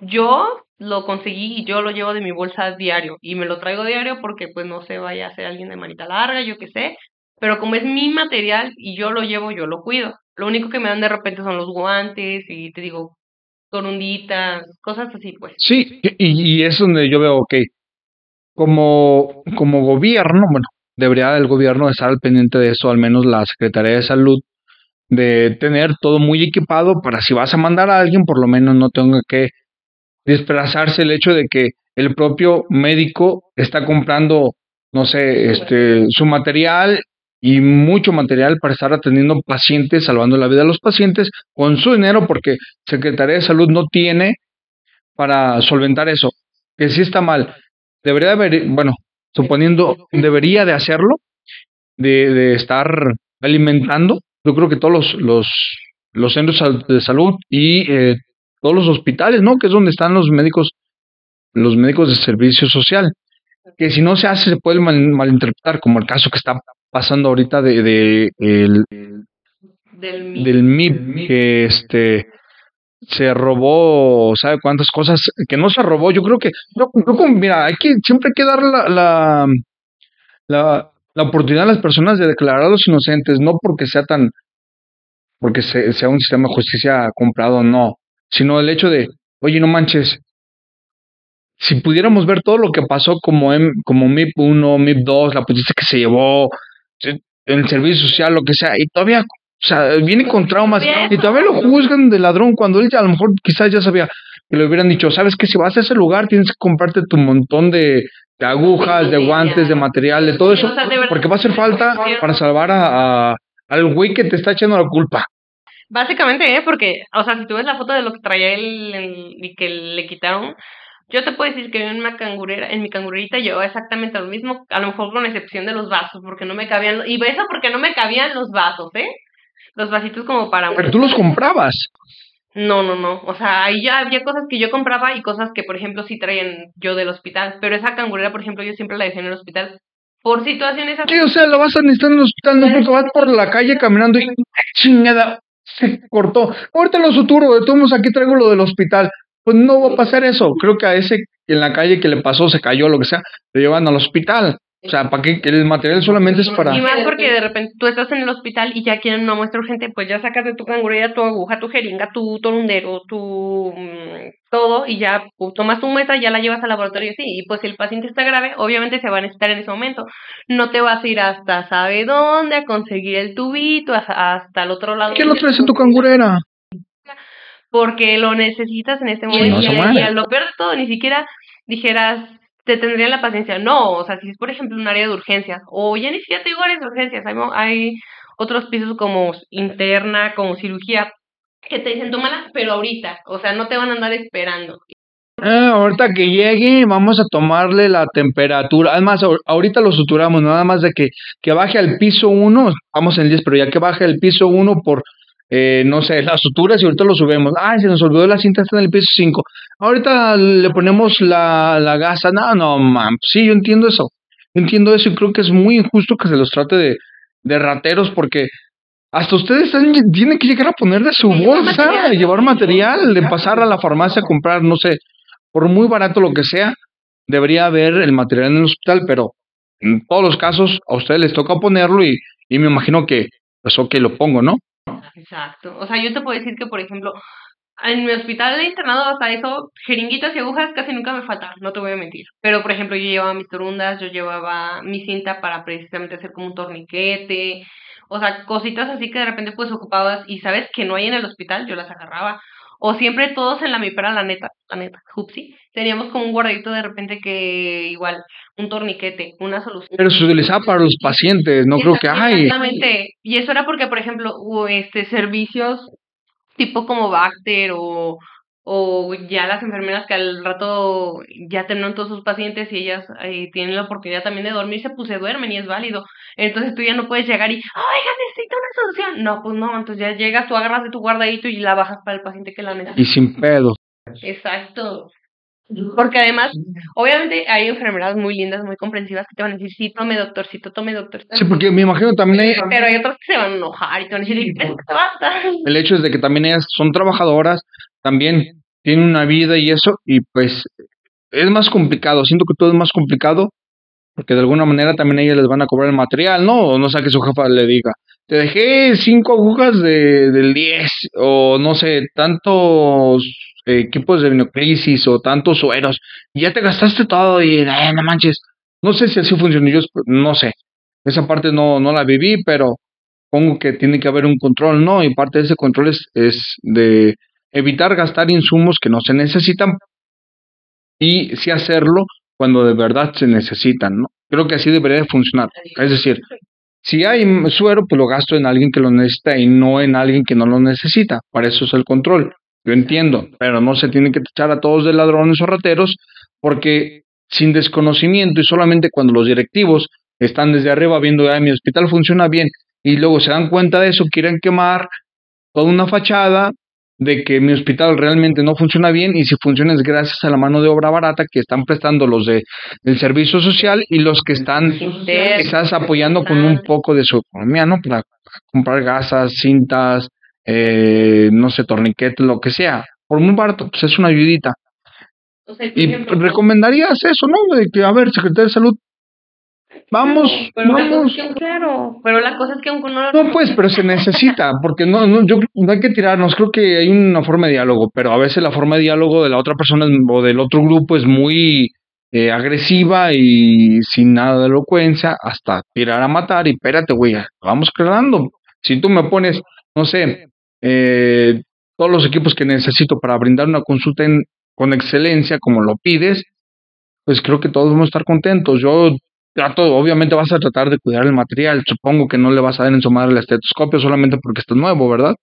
yo lo conseguí y yo lo llevo de mi bolsa diario y me lo traigo diario porque pues no se vaya a ser alguien de manita larga, yo qué sé, pero como es mi material y yo lo llevo, yo lo cuido. Lo único que me dan de repente son los guantes y te digo, corunditas, cosas así pues. Sí, y, y es donde yo veo, ok, como, como gobierno, bueno, debería el gobierno estar al pendiente de eso, al menos la Secretaría de Salud, de tener todo muy equipado para si vas a mandar a alguien, por lo menos no tenga que desplazarse el hecho de que el propio médico está comprando, no sé, este, su material y mucho material para estar atendiendo pacientes, salvando la vida de los pacientes con su dinero, porque Secretaría de Salud no tiene para solventar eso, que sí está mal. Debería haber, bueno, suponiendo, debería de hacerlo, de, de estar alimentando. Yo creo que todos los, los, los centros de salud y eh, todos los hospitales, ¿no? Que es donde están los médicos, los médicos de servicio social. Que si no se hace, se puede malinterpretar, como el caso que está pasando ahorita de, de el, del, MIP, que este se robó, ¿sabe cuántas cosas? Que no se robó, yo creo que, yo, mira, hay que, siempre hay que dar la, la, la, la oportunidad a las personas de declarar a los inocentes, no porque sea tan, porque sea un sistema de justicia comprado, no, sino el hecho de, oye, no manches, si pudiéramos ver todo lo que pasó como, M, como MIP 1, MIP 2, la policía que se llevó, el servicio social, lo que sea, y todavía, o sea, viene con traumas, y todavía lo juzgan de ladrón cuando él ya, a lo mejor quizás ya sabía que le hubieran dicho, sabes que si vas a ese lugar tienes que comprarte tu montón de, de agujas, de guantes, de material, de todo eso, porque va a hacer falta para salvar a, a al güey que te está echando la culpa. Básicamente, ¿eh? Porque, o sea, si tú ves la foto de lo que traía él y que le quitaron, yo te puedo decir que en una cangurera, en mi cangurerita llevaba exactamente lo mismo, a lo mejor con excepción de los vasos, porque no me cabían, y eso porque no me cabían los vasos, ¿eh? Los vasitos como para... Pero tú los comprabas. No, no, no. O sea, ahí ya había cosas que yo compraba y cosas que, por ejemplo, sí traían yo del hospital. Pero esa cangurera, por ejemplo, yo siempre la dejé en el hospital por situaciones así. Sí, o sea, la vas a necesitar en el hospital, no porque vas por la calle caminando y chingada, se cortó. Ahorita lo suturo, de todos aquí traigo lo del hospital. Pues no va a pasar eso. Creo que a ese en la calle que le pasó, se cayó, lo que sea, lo llevan al hospital. O sea, ¿para qué? El material solamente es para... Y más porque de repente tú estás en el hospital y ya quieren una muestra urgente, pues ya sacas de tu cangurera tu aguja, tu jeringa, tu torundero, tu... Mm, todo, y ya pues, tomas tu muestra, ya la llevas al laboratorio, sí, y pues si el paciente está grave, obviamente se va a necesitar en ese momento. No te vas a ir hasta sabe dónde a conseguir el tubito, hasta, el otro lado. ¿Qué lo traes en tu cangurera? Porque lo necesitas en este momento. y, a lo peor de todo, ni siquiera dijeras, te tendría la paciencia. No, o sea, si es por ejemplo un área de urgencias, o ya ni siquiera te digo áreas de urgencias, hay, hay otros pisos como interna, como cirugía, que te dicen tómala, pero ahorita, o sea, no te van a andar esperando. Ah, ahorita que llegue, vamos a tomarle la temperatura. Además, ahorita lo suturamos, nada más de que, que baje al piso 1, vamos en el 10, pero ya que baje al piso 1 por eh, no sé, las suturas y ahorita lo subimos. Ay, se nos olvidó la cinta, está en el piso 5. Ahorita le ponemos la, la gasa. No, no, man. Sí, yo entiendo eso. Yo entiendo eso y creo que es muy injusto que se los trate de, de rateros porque hasta ustedes tienen que llegar a poner de su bolsa, llevar material, de pasar a la farmacia a comprar, no sé, por muy barato lo que sea, debería haber el material en el hospital, pero en todos los casos a ustedes les toca ponerlo y, y me imagino que, pues ok, lo pongo, ¿no? Exacto. O sea, yo te puedo decir que, por ejemplo, en mi hospital de internado hasta eso, jeringuitas y agujas casi nunca me faltaban, no te voy a mentir. Pero, por ejemplo, yo llevaba mis torundas, yo llevaba mi cinta para precisamente hacer como un torniquete, o sea, cositas así que de repente pues ocupabas y sabes que no hay en el hospital, yo las agarraba. O siempre todos en la mipera, la neta, la neta, Hupsi, teníamos como un guardadito de repente que igual, un torniquete, una solución. Pero se utilizaba para los pacientes, no creo que hay. Exactamente. Y eso era porque, por ejemplo, este servicios tipo como Bacter o o ya las enfermeras que al rato ya terminan todos sus pacientes y ellas eh, tienen la oportunidad también de dormirse, pues se duermen y es válido. Entonces tú ya no puedes llegar y, oiga, necesito una solución. No, pues no, entonces ya llegas, tú agarras de tu guardadito y la bajas para el paciente que la necesita. Y sin pedo. Exacto. Porque además, obviamente hay enfermedades muy lindas, muy comprensivas que te van a decir, sí, tome doctorcito, tome doctor. Sí, porque me imagino también hay, Pero hay otras que se van a enojar y te van a decir, "Es que basta". el hecho es de que también ellas son trabajadoras, también tienen una vida y eso, y pues es más complicado, siento que todo es más complicado, porque de alguna manera también ellas les van a cobrar el material, ¿no? O no sea que su jefa le diga, te dejé cinco agujas de, del 10, o no sé, tantos equipos de biocrisis o tantos sueros, y ya te gastaste todo y "Ay, no manches, no sé si así funciona, yo no sé, esa parte no, no la viví, pero pongo que tiene que haber un control, ¿no? Y parte de ese control es, es de evitar gastar insumos que no se necesitan y sí hacerlo cuando de verdad se necesitan, ¿no? Creo que así debería de funcionar. Es decir, si hay suero, pues lo gasto en alguien que lo necesita y no en alguien que no lo necesita. Para eso es el control. Yo entiendo, pero no se tiene que echar a todos de ladrones o rateros porque sin desconocimiento y solamente cuando los directivos están desde arriba viendo, ay, mi hospital funciona bien y luego se dan cuenta de eso, quieren quemar toda una fachada de que mi hospital realmente no funciona bien y si funciona es gracias a la mano de obra barata que están prestando los de del servicio social y los que están quizás apoyando con un poco de su economía, ¿no? Para comprar gasas, cintas, eh, no sé, torniquetes, lo que sea. Por muy barato, pues es una ayudita. O sea, por Y ejemplo, recomendarías eso, ¿no? De que, a ver, secretario de salud, vamos, pero vamos. que, claro, pero la cosa es que aunque no No, pues, pero se necesita, porque no, no, yo no hay que tirarnos, creo que hay una forma de diálogo, pero a veces la forma de diálogo de la otra persona o del otro grupo es muy eh, agresiva y sin nada de elocuencia, hasta tirar a matar y espérate, güey, vamos creando. Si tú me pones, no sé, eh, todos los equipos que necesito para brindar una consulta en- con excelencia, como lo pides, pues creo que todos vamos a estar contentos. Yo trato, obviamente vas a tratar de cuidar el material. Supongo que no le vas a dar en su madre el estetoscopio solamente porque está nuevo, ¿verdad?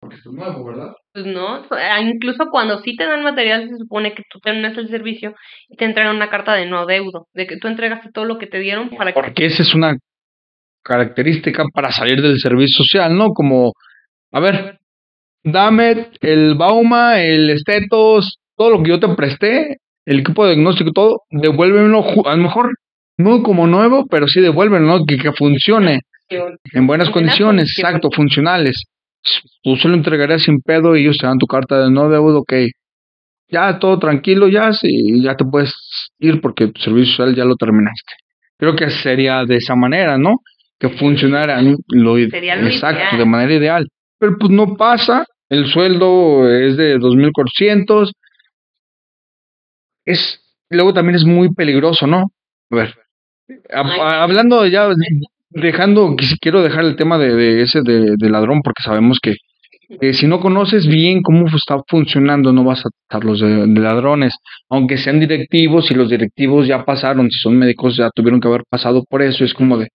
Porque está nuevo, ¿verdad? Pues no, ah, incluso cuando sí te dan material se supone que tú terminas el servicio y te entregan una carta de no adeudo, de que tú entregaste todo lo que te dieron para que Porque esa es una característica para salir del servicio social, ¿no? Como, a ver, dame el Bauma, el estetos, todo lo que yo te presté, el equipo de diagnóstico, todo, devuélvemelo, a lo mejor no como nuevo, pero sí devuélvemelo, ¿no? Que, que funcione. En buenas En buenas condiciones, exacto, funcionales. Tú se lo entregarías sin pedo y ellos te dan tu carta de no deuda, ok. Ya todo tranquilo, ya sí, ya te puedes ir porque tu servicio social ya lo terminaste. Creo que sería de esa manera, ¿no? Que funcionara lo, i- Sería lo exacto, ideal. de manera ideal. Pero pues no pasa, el sueldo es de 2.400. Es, luego también es muy peligroso, ¿no? A ver, a- hablando ya, dejando, quiero dejar el tema de, de ese de, de ladrón porque sabemos que, si no conoces bien cómo está funcionando no vas a tratarlos de, de ladrones, aunque sean directivos y los directivos ya pasaron, si son médicos ya tuvieron que haber pasado por eso, es como de,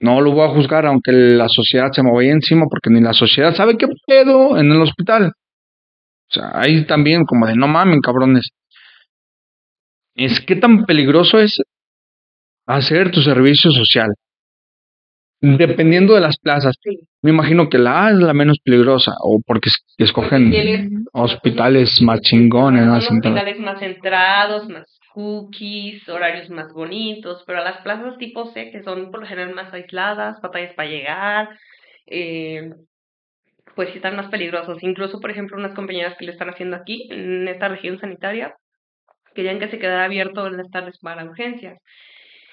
no lo voy a juzgar aunque la sociedad se me vaya encima porque ni la sociedad sabe qué pedo en el hospital. O sea, ahí también como de, no mamen, cabrones. Es que tan peligroso es hacer tu servicio social. Dependiendo de las plazas. Me imagino que la A es la menos peligrosa, o porque es- escogen hospitales más chingones, tal. hospitales más centrados, más cookies, horarios más bonitos, pero las plazas tipo C, que son por lo general más aisladas, batallas para llegar, eh, pues sí están más peligrosos. Incluso, por ejemplo, unas compañeras que lo están haciendo aquí, en esta región sanitaria, querían que se quedara abierto en las tardes para urgencias.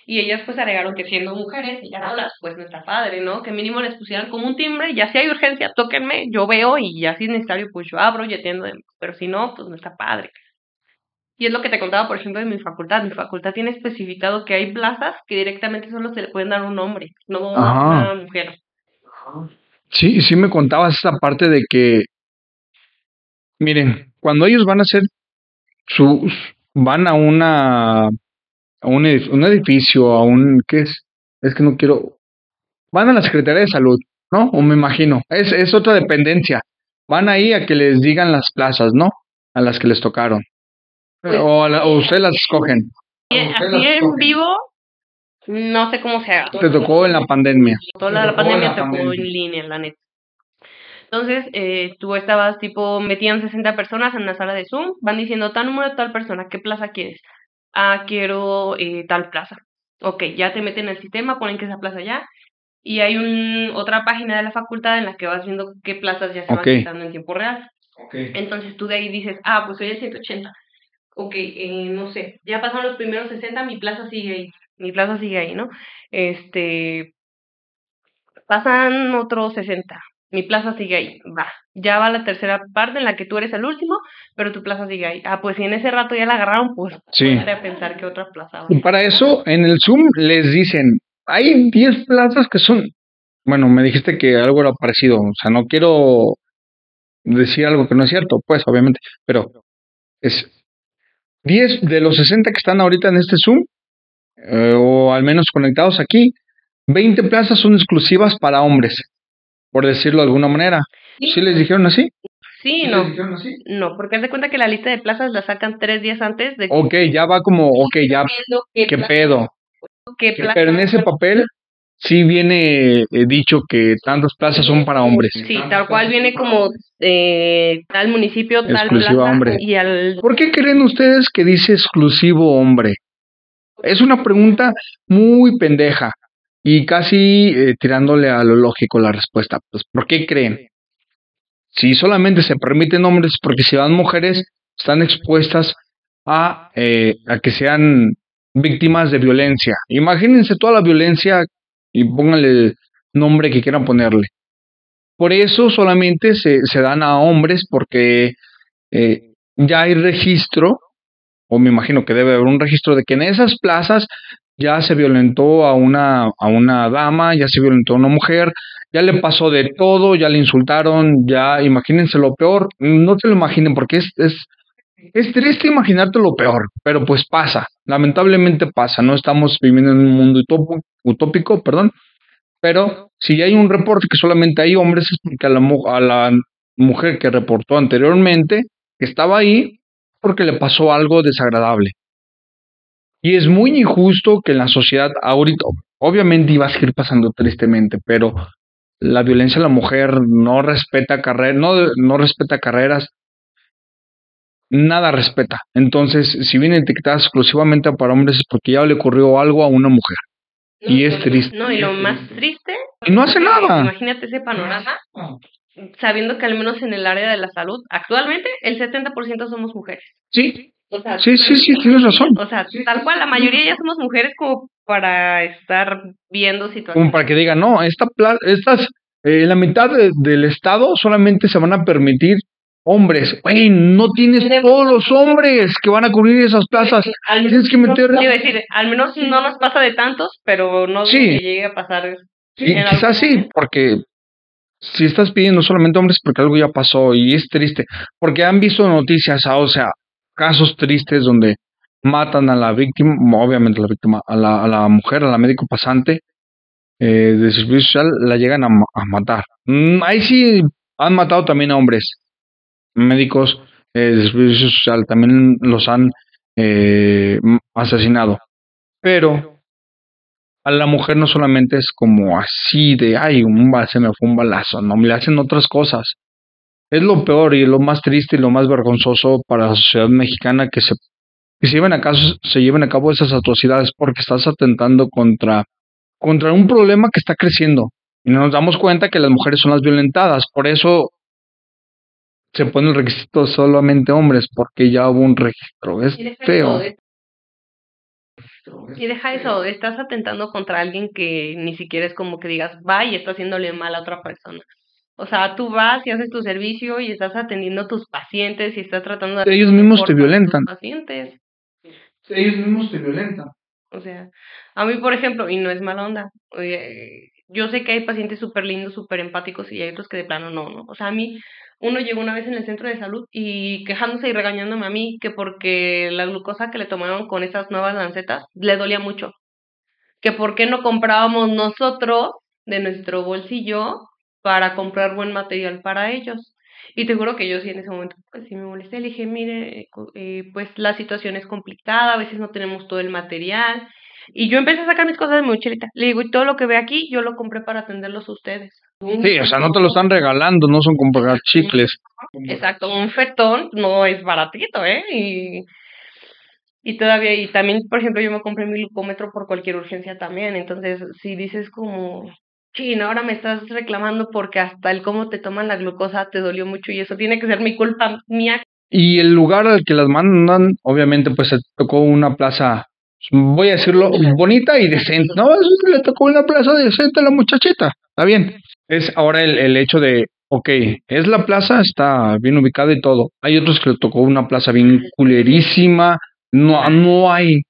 Y ellas pues alegaron que siendo mujeres y solas, pues no está padre, ¿no? Que mínimo les pusieran como un timbre, ya si hay urgencia, tóquenme, yo veo y ya si es necesario, pues yo abro y atiendo, pero si no, pues no está padre. Y es lo que te contaba, por ejemplo, de mi facultad. Mi facultad tiene especificado que hay plazas que directamente solo se le pueden dar a un hombre, no a una mujer. Sí, sí me contabas esa parte de que, miren, cuando ellos van a hacer sus, van a una, a un, edif- un edificio, a un, ¿qué es? Es que no quiero, van a la Secretaría de Salud, ¿no? O me imagino, es, es otra dependencia. Van ahí a que les digan las plazas, ¿no? A las que les tocaron. O, a la- o ustedes las escogen. Ustedes así las en escogen. vivo, no sé cómo se haga. Te tocó en la pandemia. Toda la, en pandemia la tocó pandemia. en línea, la neta. Entonces, eh, tú estabas tipo, metían 60 personas en una sala de Zoom, van diciendo tal número de tal persona, ¿qué plaza quieres? Ah, quiero eh, tal plaza. Ok, ya te meten en el sistema, ponen que esa plaza ya. Y hay un, otra página de la facultad en la que vas viendo qué plazas ya se van quitando en tiempo real. Entonces tú de ahí dices, ah, pues soy el 180. Ok, eh, no sé, ya pasaron los primeros 60, mi plaza sigue ahí. Mi plaza sigue ahí, ¿no? Este, pasan otros 60 mi plaza sigue ahí, va. Ya va la tercera parte en la que tú eres el último, pero tu plaza sigue ahí. Ah, pues si en ese rato ya la agarraron, pues sí. a pensar que otra plaza. Y para eso, en el Zoom les dicen, hay 10 plazas que son, bueno, me dijiste que algo era parecido, o sea, no quiero decir algo que no es cierto, pues obviamente, pero es 10 de los 60 que están ahorita en este Zoom, eh, o al menos conectados aquí, 20 plazas son exclusivas para hombres por decirlo de alguna manera. ¿Sí, les dijeron así? Sí, no. No, porque haz de cuenta que la lista de plazas la sacan tres días antes de... Ok, ya va como, ok, ya, ¿qué, pedo? Pero en ese papel sí viene eh, dicho que tantas plazas son para hombres. Sí, tal cual viene como eh, tal municipio, tal plaza. Hombre. Y al... ¿Por qué creen ustedes que dice exclusivo hombre? Es una pregunta muy pendeja y casi eh, tirándole a lo lógico la respuesta. Pues, ¿por qué creen? Si solamente se permiten hombres, porque si van mujeres, están expuestas a, eh, a que sean víctimas de violencia. Imagínense toda la violencia y pónganle el nombre que quieran ponerle. Por eso solamente se, se dan a hombres porque eh, ya hay registro, o me imagino que debe haber un registro de que en esas plazas ya se violentó a una, a una dama, ya se violentó a una mujer, ya le pasó de todo, ya le insultaron, ya imagínense lo peor, no se lo imaginen porque es, es, es triste imaginarte lo peor, pero pues pasa, lamentablemente pasa, no estamos viviendo en un mundo utópico, perdón, pero si hay un reporte que solamente hay hombres es porque a la, a la mujer que reportó anteriormente, que estaba ahí, porque le pasó algo desagradable. Y es muy injusto que en la sociedad ahorita, obviamente iba a seguir pasando tristemente, pero la violencia a la mujer no respeta carreras, no, no respeta carreras, nada respeta. Entonces, si viene etiquetada exclusivamente para hombres es porque ya le ocurrió algo a una mujer. y es triste. No, y lo más triste. Y no hace nada. Imagínate ese panorama, sabiendo que al menos en el área de la salud, actualmente el 70% somos mujeres. Sí, sí, sí, sí, tienes razón. O sea, tal cual, la mayoría ya somos mujeres como para estar viendo situaciones. Como para que digan, no, esta estas, eh, la mitad del Estado solamente se van a permitir hombres. Güey, no tienes todos los hombres que van a cubrir esas plazas. tienes que meter... decir, al menos no nos pasa de tantos, pero no sí. que llegue a pasar. Sí, quizás sí, porque si estás pidiendo solamente hombres porque algo ya pasó y es triste, porque han visto noticias, ah, o sea, casos tristes donde matan a la víctima, obviamente a la víctima, a la, a la mujer, a la médico pasante eh, de servicio social, la llegan a, matar. Mm, ahí sí han matado también a hombres médicos eh, de servicio social, también los han eh, asesinado. Pero a la mujer no solamente es como así de, ay, un, se me fue un balazo, no, le hacen otras cosas. Es lo peor y lo más triste y lo más vergonzoso para la sociedad mexicana que se, que se, lleven, a cabo, se lleven a cabo esas atrocidades porque estás atentando contra, contra un problema que está creciendo. Y nos damos cuenta que las mujeres son las violentadas. Por eso se pone el requisito solamente hombres, porque ya hubo un registro. Es feo. Y deja eso, estás atentando contra alguien que ni siquiera es como que digas, va y está haciéndole mal a otra persona. O sea, tú vas y haces tu servicio y estás atendiendo a tus pacientes y estás tratando de... Ellos mismos te violentan. pacientes. Ellos mismos te violentan. O sea, a mí, por ejemplo, y no es mala onda, yo sé que hay pacientes súper lindos, súper empáticos y hay otros que de plano no, ¿no? O sea, a mí, uno llegó una vez en el centro de salud y quejándose y regañándome a mí que porque la glucosa que le tomaron con esas nuevas lancetas le dolía mucho. Que por qué no comprábamos nosotros de nuestro bolsillo para comprar buen material para ellos. Y te juro que yo sí en ese momento, pues sí me molesté, le dije, mire, eh, pues la situación es complicada, a veces no tenemos todo el material, Y yo empecé a sacar mis cosas de mi mochilita. Le digo, y todo lo que ve aquí, yo lo compré para atenderlos a ustedes. Sí, o sea, no te lo están regalando, no son comprar chicles. Exacto, un fetón no es baratito, ¿eh? Y, y todavía, y también, por ejemplo, yo me compré mi glucómetro por cualquier urgencia también. Entonces, si dices como, chin, ahora me estás reclamando porque hasta el cómo te toman la glucosa te dolió mucho y eso tiene que ser mi culpa mía. Y el lugar al que las mandan, obviamente, pues se tocó una plaza, voy a decirlo, bonita y decente. No, le tocó una plaza decente a la muchachita, está bien. Es ahora el, el hecho de, ok, es la plaza, está bien ubicada y todo. Hay otros que le tocó una plaza bien culerísima, no, no hay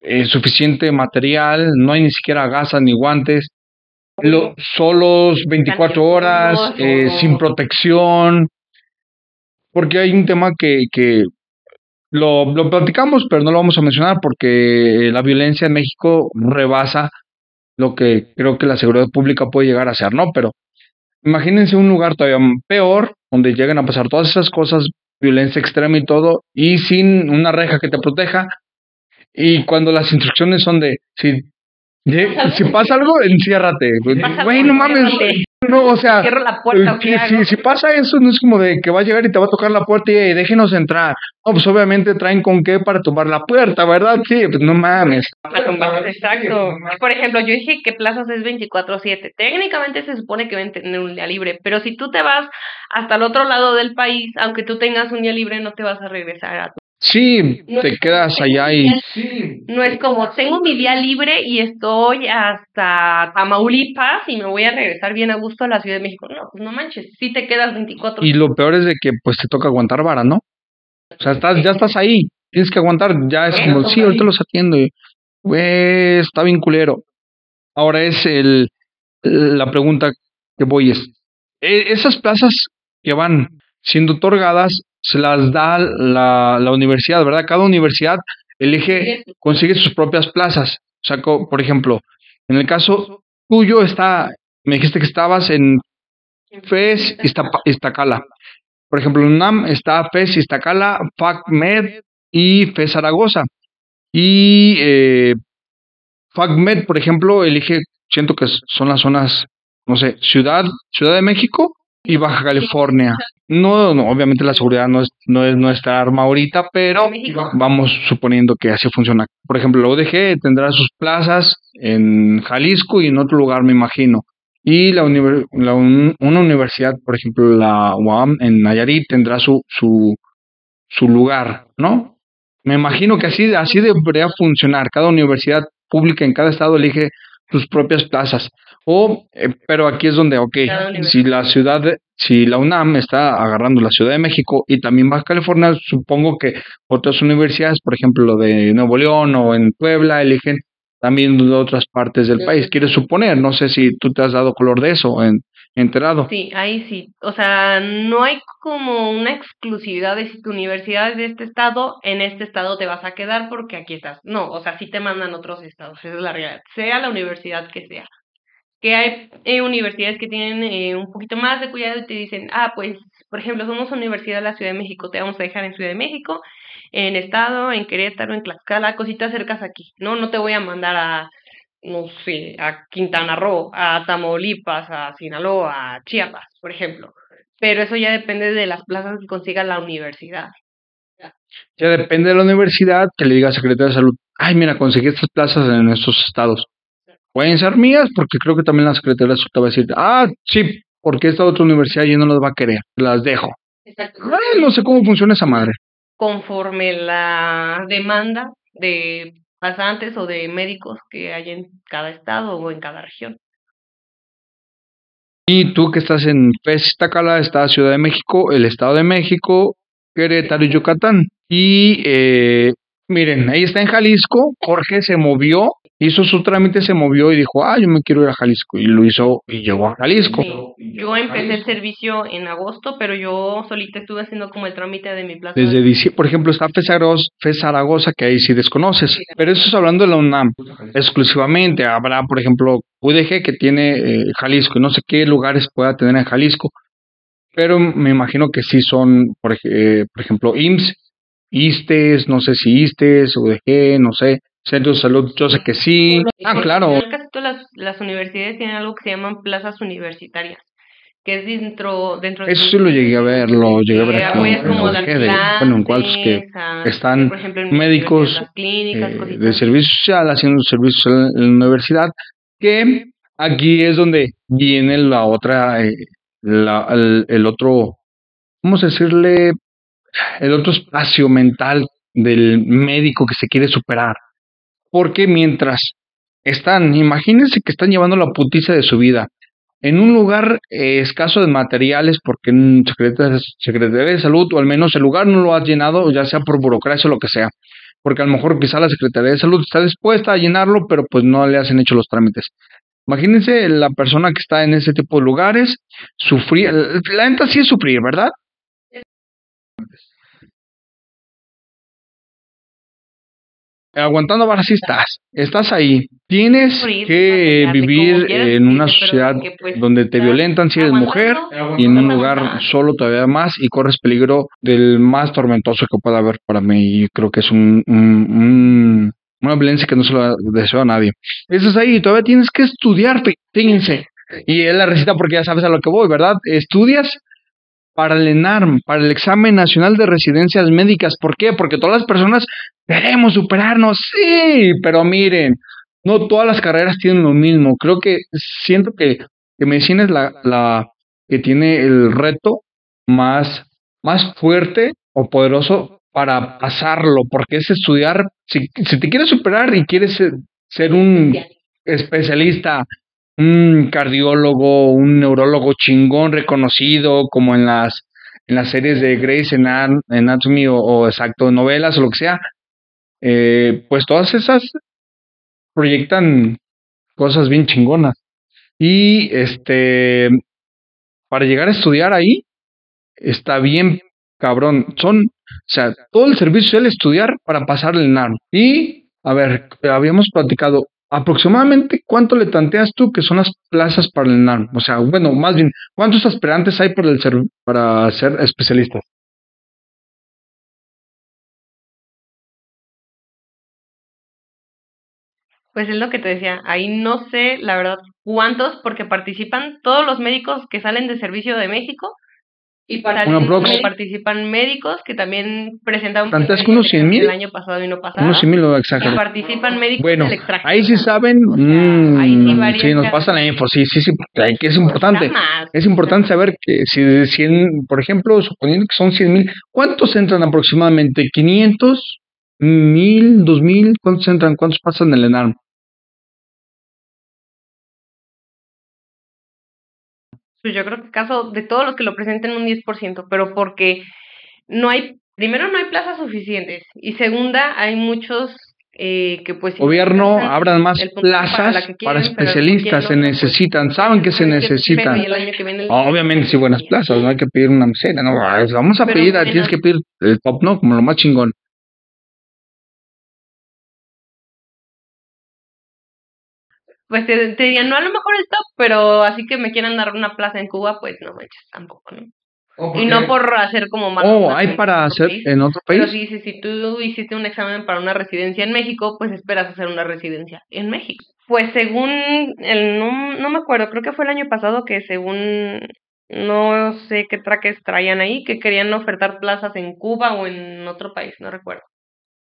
eh, suficiente material, no hay ni siquiera gasas ni guantes. Lo, solos 24 horas, eh, sin protección, porque hay un tema que, que lo, lo platicamos, pero no lo vamos a mencionar porque la violencia en México rebasa lo que creo que la seguridad pública puede llegar a ser, ¿no? Pero imagínense un lugar todavía peor, donde lleguen a pasar todas esas cosas, violencia extrema y todo, y sin una reja que te proteja. Y cuando las instrucciones son de, si si pasa algo, enciérrate. Güey, no mames. No, o sea, la puerta, si, si, pasa eso, no es como de que va a llegar y te va a tocar la puerta y déjenos entrar. No, pues obviamente traen con qué para tumbar la puerta, ¿verdad? Sí, pues no mames. Exacto. Por ejemplo, yo dije que plazas es 24-7. Técnicamente se supone que ven tener un día libre, pero si tú te vas hasta el otro lado del país, aunque tú tengas un día libre, no te vas a regresar a tu Sí, te quedas allá y... No es como, tengo mi día libre y estoy hasta Tamaulipas y me voy a regresar bien a gusto a la Ciudad de México. No, pues no manches, sí te quedas 24 Y lo peor es de que pues te toca aguantar vara, ¿no? O sea, estás, ya estás ahí, tienes que aguantar, ya es como, sí, ahorita los atiendo. Y, está bien culero. Ahora es el, la pregunta que voy es, e, esas plazas que van siendo otorgadas se las da la, la universidad, ¿verdad? Cada universidad elige, consigue sus propias plazas. O sea, por ejemplo, en el caso tuyo está, me dijiste que estabas en FES y Iztacala. Por ejemplo, en UNAM está FES, Iztacala, FACMED y FES Zaragoza. Y eh, FACMED, por ejemplo, elige, siento que son las zonas, no sé, Ciudad, Ciudad de México y Baja California. No, no, obviamente la seguridad no es, no es nuestra arma ahorita, pero vamos suponiendo que así funciona. Por ejemplo, la UDG tendrá sus plazas en Jalisco y en otro lugar, me imagino. Y la, la una universidad, por ejemplo, la UAM en Nayarit tendrá su, su, su lugar, ¿no? Me imagino que así, así debería funcionar. Cada universidad pública en cada estado elige sus propias plazas. O, eh, pero aquí es donde, ok, si la ciudad, si la UNAM está agarrando la Ciudad de México y también Baja California, supongo que otras universidades, por ejemplo, lo de Nuevo León o en Puebla, eligen también de otras partes del país. Quiero suponer, no sé si tú te has dado color de eso, en, enterado. Sí, ahí sí. O sea, no hay como una exclusividad de si tu universidad es de este estado, en este estado te vas a quedar porque aquí estás. No, o sea, sí te mandan otros estados, esa es la realidad, sea la universidad que sea que hay eh, universidades que tienen eh, un poquito más de cuidado y te dicen, ah, pues, por ejemplo, somos Universidad de la Ciudad de México, te vamos a dejar en Ciudad de México, en Estado, en Querétaro, en Tlaxcala, cositas cercas aquí, ¿no? No te voy a mandar a, no sé, a Quintana Roo, a Tamaulipas, a Sinaloa, a Chiapas, por ejemplo. Pero eso ya depende de las plazas que consiga la universidad. Ya depende de la universidad que le diga al secretario de salud, ay, mira, conseguí estas plazas en estos estados pueden ser mías, porque creo que también la Secretaría de va a decir, ah, sí, porque esta otra universidad ya no las va a querer, las dejo. no sé cómo funciona esa madre. Conforme la demanda de pasantes o de médicos que hay en cada estado o en cada región. Y tú que estás en Tacala, está Ciudad de México, el Estado de México, Querétaro y Yucatán. Y eh, miren, ahí está en Jalisco, Jorge se movió hizo su trámite, se movió y dijo, ah, yo me quiero ir a Jalisco. Y lo hizo y llegó a Jalisco. Yo empecé el servicio en agosto, pero yo solita estuve haciendo como el trámite de mi plaza. Desde diciembre, por ejemplo, está FE Zaragoza, que ahí sí desconoces. Pero eso es hablando de la UNAM exclusivamente. Habrá, por ejemplo, UDG que tiene eh, Jalisco. No sé qué lugares pueda tener en Jalisco. Pero me imagino que sí son, por, eh, por ejemplo, IMSS, ISTES, no sé si ISTES, UDG, no sé Centros de salud, yo sé que sí. Ah, claro. Casi todas las, las universidades tienen algo que se llaman plazas universitarias que es dentro dentro eso sí lo llegué a ver lo llegué a ver aquí en, bueno en cuantos que están médicos eh, de servicio social haciendo servicios en la universidad que aquí es donde viene la otra eh, la, el, el, otro vamos a decirle el otro espacio mental del médico que se quiere superar porque mientras están imagínense que están llevando la putiza de su vida en un lugar eh, escaso de materiales, porque en Secretaría, de Salud, o al menos el lugar no lo ha llenado, ya sea por burocracia o lo que sea, porque a lo mejor quizá la Secretaría de Salud está dispuesta a llenarlo, pero pues no le hacen hecho los trámites. Imagínense la persona que está en ese tipo de lugares, sufrir, la neta sí es sufrir, ¿verdad? Aguantando ahora sí estás, estás ahí. Tienes que vivir en una sociedad pues, donde te violentan si eres mujer y en un lugar solo todavía más y corres peligro del más tormentoso que pueda haber para mí. Y creo que es un, una violencia que no se lo deseo a nadie. Estás ahí y todavía tienes que estudiar, fíjense. Y él la recita porque ya sabes a lo que voy, ¿verdad? Estudias para el ENARM, para el examen nacional de residencias médicas. ¿Por qué? Porque todas las personas queremos superarnos, sí, pero miren, no todas las carreras tienen lo mismo. Creo que siento que, que medicina es la, la que tiene el reto más, más fuerte o poderoso para pasarlo, porque es estudiar, si, si te quieres superar y quieres ser, ser un especialista un cardiólogo, un neurólogo chingón reconocido, como en las, en las series de Grey's Anatomy o, exacto, novelas o lo que sea, eh, pues todas esas proyectan cosas bien chingonas. Y este, para llegar a estudiar ahí, está bien cabrón. Son, o sea, todo el servicio es estudiar para pasar el NARM. Y, a ver, habíamos platicado, aproximadamente cuánto le tanteas tú que son las plazas para el NARM? O sea, bueno, más bien, ¿cuántos aspirantes hay para, ser, para ser especialistas? Pues es lo que te decía, ahí no sé la verdad cuántos, porque participan todos los médicos que salen de servicio de México y para participan médicos que también presentaron unos 100 mil el año pasado y no pasado. Unos 100 mil Y participan médicos bueno, del. Ahí sí saben, mmm, sí, nos pasan la info, sí, sí, sí, que es importante. Es importante saber que si de 100, por ejemplo, suponiendo que son 100 mil, ¿cuántos entran aproximadamente? ¿500? ¿1000? ¿2000? ¿Cuántos entran? ¿Cuántos pasan en el ENARM? Pues yo creo que caso de todos los que lo presenten un 10%, pero porque no hay, primero no hay plazas suficientes y segunda hay muchos eh, que pues... Gobierno, abran más plazas para, especialistas, se necesitan, saben que se necesitan. Obviamente sí, buenas plazas, no hay que pedir una mesera, no, vamos a pedir, tienes que pedir el top, ¿no? Como lo más chingón. Pues te, dirían, no a lo mejor el top, pero así que me quieran dar una plaza en Cuba, pues no manches tampoco, ¿no? y no por hacer como más. Oh, hay para hacer en otro país. Pero sí, sí, si tú hiciste un examen para una residencia en México, pues esperas hacer una residencia en México. Pues según, el, no, no me acuerdo, creo que fue el año pasado que según, no sé qué traques traían ahí, que querían ofertar plazas en Cuba o en otro país, no recuerdo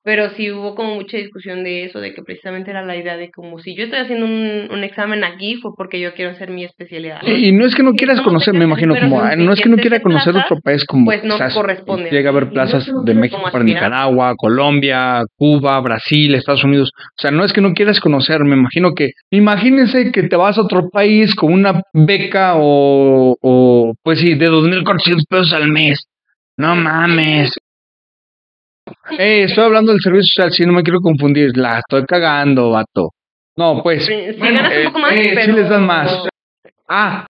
pero sí hubo como mucha discusión de eso, de que precisamente era la idea de como si yo estoy haciendo un, un examen aquí fue porque yo quiero hacer mi especialidad. Y, no es que no quieras conocer, me imagino, como, no es que no quiera conocer otro país como, pues no corresponde. Llega a haber plazas de México para Nicaragua, Colombia, Cuba, Brasil, Estados Unidos. O sea, no es que no quieras conocer, me imagino que, imagínense que te vas a otro país con una beca o, o pues sí, de dos mil pesos al mes. No mames. Hey, estoy hablando del servicio social, si no me quiero confundir. La estoy cagando, vato. No, pues. Sí, eh, más, eh, les dan más. Ah,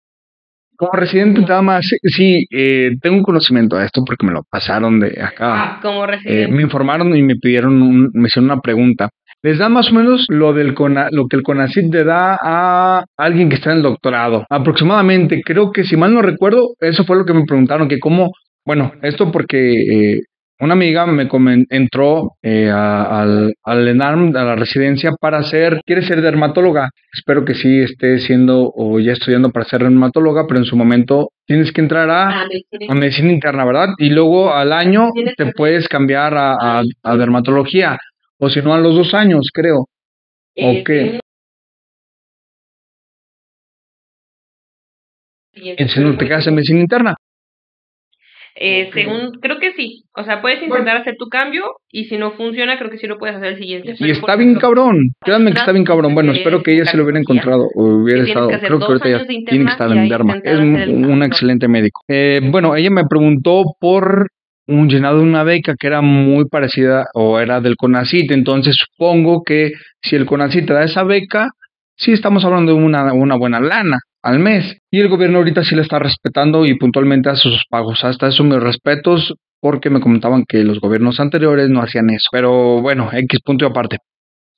como residente nada más, sí, eh, tengo un conocimiento de esto porque me lo pasaron de acá. Ah, como residente. me informaron y me pidieron, un, me hicieron una pregunta. Les da más o menos lo del lo que el CONACYT le da a alguien que está en el doctorado. Aproximadamente, creo que si mal no recuerdo, eso fue lo que me preguntaron, que cómo, bueno, esto porque una amiga me entró eh, al, al ENARM, a la residencia, para ser, quiere ser dermatóloga. Espero que sí esté siendo o ya estudiando para ser dermatóloga, pero en su momento tienes que entrar a, a medicina interna, ¿verdad? Y luego al año te puedes cambiar a, a, dermatología, o si no a los dos años, creo. ¿O qué? En si no te quedas en medicina interna. Eh, según, creo que sí. O sea, puedes intentar hacer tu cambio y si no funciona, creo que sí lo puedes hacer el siguiente. Y está bien cabrón. Créanme que está bien cabrón. Bueno, espero que ella se lo hubiera encontrado o hubiera estado. Creo que ahorita ya tiene que estar en Derma. Es un, excelente médico. Eh, bueno, ella me preguntó por un llenado de una beca que era muy parecida o era del CONACIT. Entonces supongo que si el CONACIT te da esa beca, sí estamos hablando de una, una buena lana al mes. Y el gobierno ahorita sí la está respetando y puntualmente hace sus pagos. Hasta eso mis respetos porque me comentaban que los gobiernos anteriores no hacían eso. Pero bueno, X punto y aparte.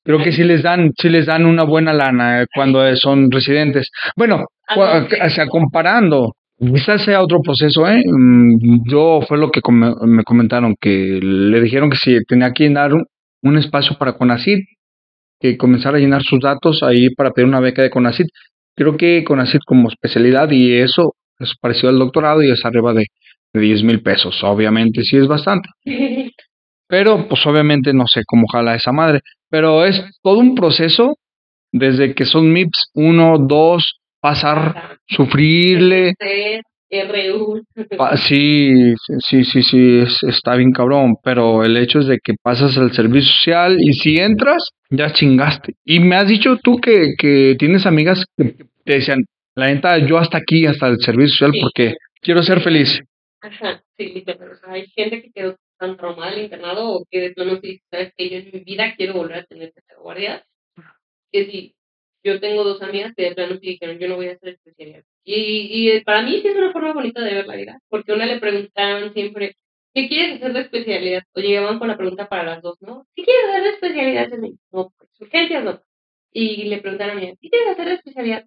Creo que sí les dan, sí les dan una buena lana eh, cuando son residentes. Bueno, o sea, comparando, quizás sea otro proceso, ¿eh? Mm, yo fue lo que me comentaron, que le dijeron que si tenía que llenar un, un espacio para CONACID, que comenzara a llenar sus datos ahí para pedir una beca de CONACID. Creo que CONACYT como especialidad y eso es parecido al doctorado y es arriba de, de 10 mil pesos. Obviamente sí es bastante. Pero pues obviamente no sé cómo jala esa madre. Pero es todo un proceso desde que son MIPS 1, 2, pasar, sufrirle. Sí, sí, sí, sí, está bien cabrón, pero el hecho es de que pasas al servicio social y si entras, ya chingaste. Y me has dicho tú que, que tienes amigas que te decían, la neta, yo hasta aquí, hasta el servicio social, porque quiero ser feliz. Ajá, sí, pero hay gente que quedó tan traumada internado o que de plano sí, sabes que yo en mi vida quiero volver a tener que ser guardia, que si yo tengo dos amigas que de plano sí dijeron, yo no voy a hacer especialidad. Y, y para mí sí es una forma bonita de ver la vida, porque a una le preguntaban siempre, ¿qué quieres hacer de especialidad? O llegaban con la pregunta para las dos, ¿no? ¿Qué quieres hacer de especialidad? No, pues urgencias no. Y le preguntaron a mí, ¿qué quieres hacer de especialidad?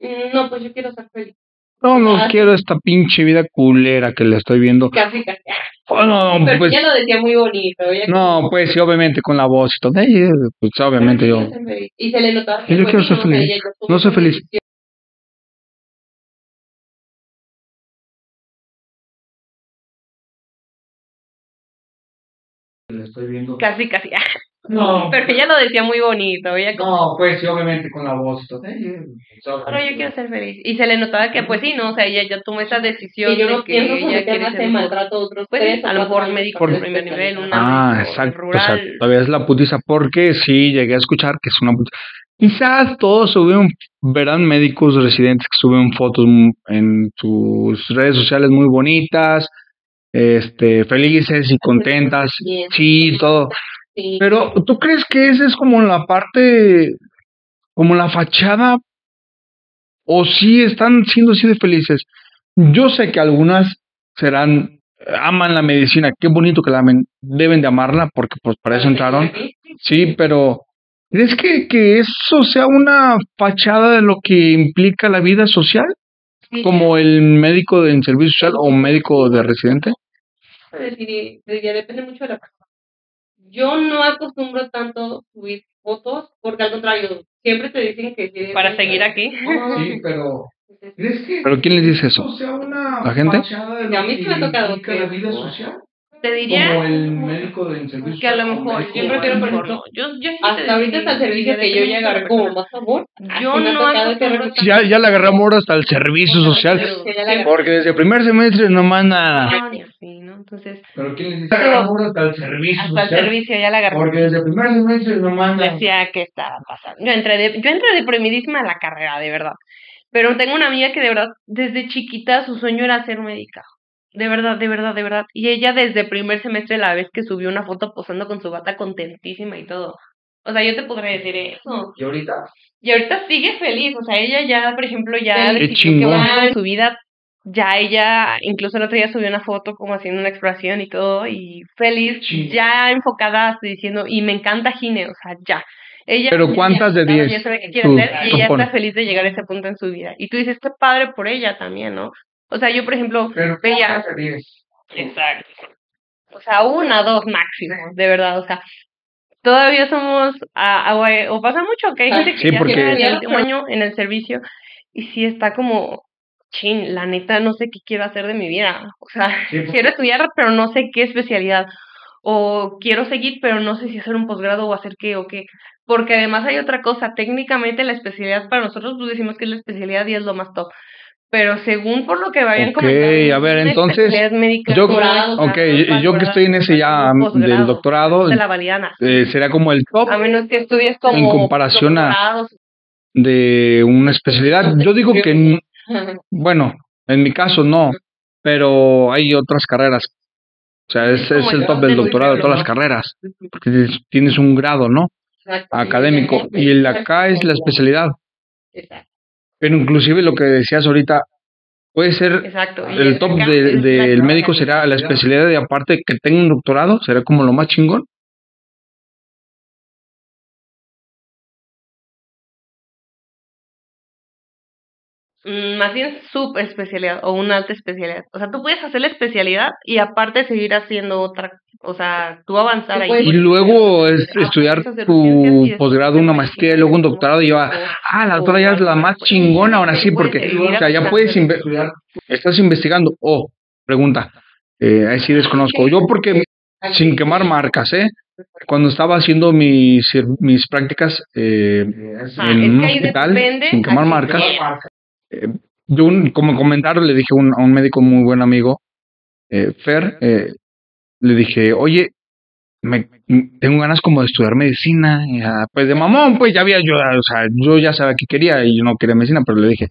Mm, no, pues yo quiero ser feliz. No, no ah, quiero esta pinche vida culera que le estoy viendo. Casi, casi. Oh, no, Pero pues, ya lo decía muy bonito. no, pues sí, obviamente con la voz y todo. pues obviamente yo. Y se le notaba. Yo quiero ser feliz. No soy feliz. Le estoy viendo. Casi, casi. No. Pero ella lo decía muy bonito. Ella No, pues sí, obviamente con la voz y todo. Pero yo quiero ser feliz. Y se le notaba que, pues sí, ¿no? O sea, ella ya tomó esa decisión. Y yo no de que ella quiere ser maltrato a otros pues, a lo mejor médico por primer nivel, una Ah, exacto. Rural. O sea, todavía es la putiza porque sí llegué a escuchar que es una putiza. Quizás todos suben, verán médicos residentes que suben fotos en sus redes sociales muy bonitas, este, felices y contentas, sí, todo. Pero, ¿tú crees que esa es como la parte, como la fachada? ¿O sí están siendo así de felices? Yo sé que algunas serán, aman la medicina, qué bonito que la amen, deben de amarla porque pues para eso entraron. Sí, pero ¿crees que, que eso sea una fachada de lo que implica la vida social? Como el médico de servicio social o médico de residente? depende mucho de la yo no acostumbro tanto subir fotos, porque al contrario, siempre te dicen que... Para seguir aquí. Sí, pero... ¿Pero quién les dice eso? ¿La gente? a mí sí me ha tocado que... la vida social? te diría como el médico del servicio que a lo mejor yo prefiero por ejemplo yo, yo hasta ahorita hasta el servicio que yo ya agarré como más amor yo no ya, ya le agarré amor hasta el servicio social. porque desde el primer semestre no más nada entonces pero quién dice hasta el servicio hasta el servicio ya le agarré porque desde el primer semestre no más nada decía que estaba pasando yo entré de, yo entré deprimidísima a la carrera de verdad pero tengo una amiga que de verdad desde chiquita su sueño era ser médica de verdad, de verdad, de verdad. Y ella desde primer semestre, la vez que subió una foto posando con su bata contentísima y todo. O sea, yo te podría decir eso. ¿Y ahorita? Y ahorita sigue feliz. O sea, ella ya, por ejemplo, ya decidió que va a su vida. Ya ella, incluso el otro día subió una foto como haciendo una exploración y todo. Y feliz, ya enfocada, diciendo, y me encanta Gine, o sea, ya. Ella, Pero ¿cuántas de 10? Ya sabe qué quiere hacer y ella está feliz de llegar a ese punto en su vida. Y tú dices, qué padre por ella también, ¿no? O sea, yo, por ejemplo, Pero veía... Exacto. O sea, una, dos máximo, de verdad, o sea, todavía somos, a, a- o pasa mucho que hay gente que Sí, ya porque- tiene el último año en el servicio y sí está como, chin, la neta no sé qué quiero hacer de mi vida, o sea, Sí, porque- quiero estudiar pero no sé qué especialidad, o quiero seguir pero no sé si hacer un posgrado o hacer qué o qué, porque además hay otra cosa, técnicamente la especialidad para nosotros pues decimos que es la especialidad y es lo más top. Pero según por lo que vayan Ok, comentando, a ver, entonces, yo- ok, o sea, y- yo que estoy en ese ya del doctorado, de la validan así. eh, sería como el top A menos que estudies como en comparación a- doctorados. de una especialidad. Yo digo que, bueno, en mi caso no, pero hay otras carreras. O sea, es, es el top del doctorado de todas las carreras, porque tienes- un grado, ¿no? Académico. Y el acá es la especialidad. Pero inclusive lo que decías ahorita, puede ser Exacto. el top acá de- del médico será la especialidad y aparte que tenga un doctorado, será como lo más chingón. Más bien subespecialidad o una alta especialidad. O sea, tú puedes hacer la especialidad y aparte seguir haciendo otra, o sea, tú avanzar Tú ahí. Y luego es estudiar tu posgrado, una maestría y luego un doctorado y va, ah, la doctora ya es la más chingona ahora sí, porque o sea, ya puedes inve- estás investigando. Oh, pregunta, eh, ahí sí desconozco. Yo porque sin quemar marcas, ¿eh? Cuando estaba haciendo mis, mis prácticas eh, Ah, en un hospital, depende sin quemar marcas. Yo un- como comentario le dije a un, a un médico muy buen amigo, eh, Fer, eh, le dije, oye, me, tengo ganas como de estudiar medicina, y, ah, pues de mamón, pues ya había yo, o sea, yo ya sabía que quería y yo no quería medicina, pero le dije,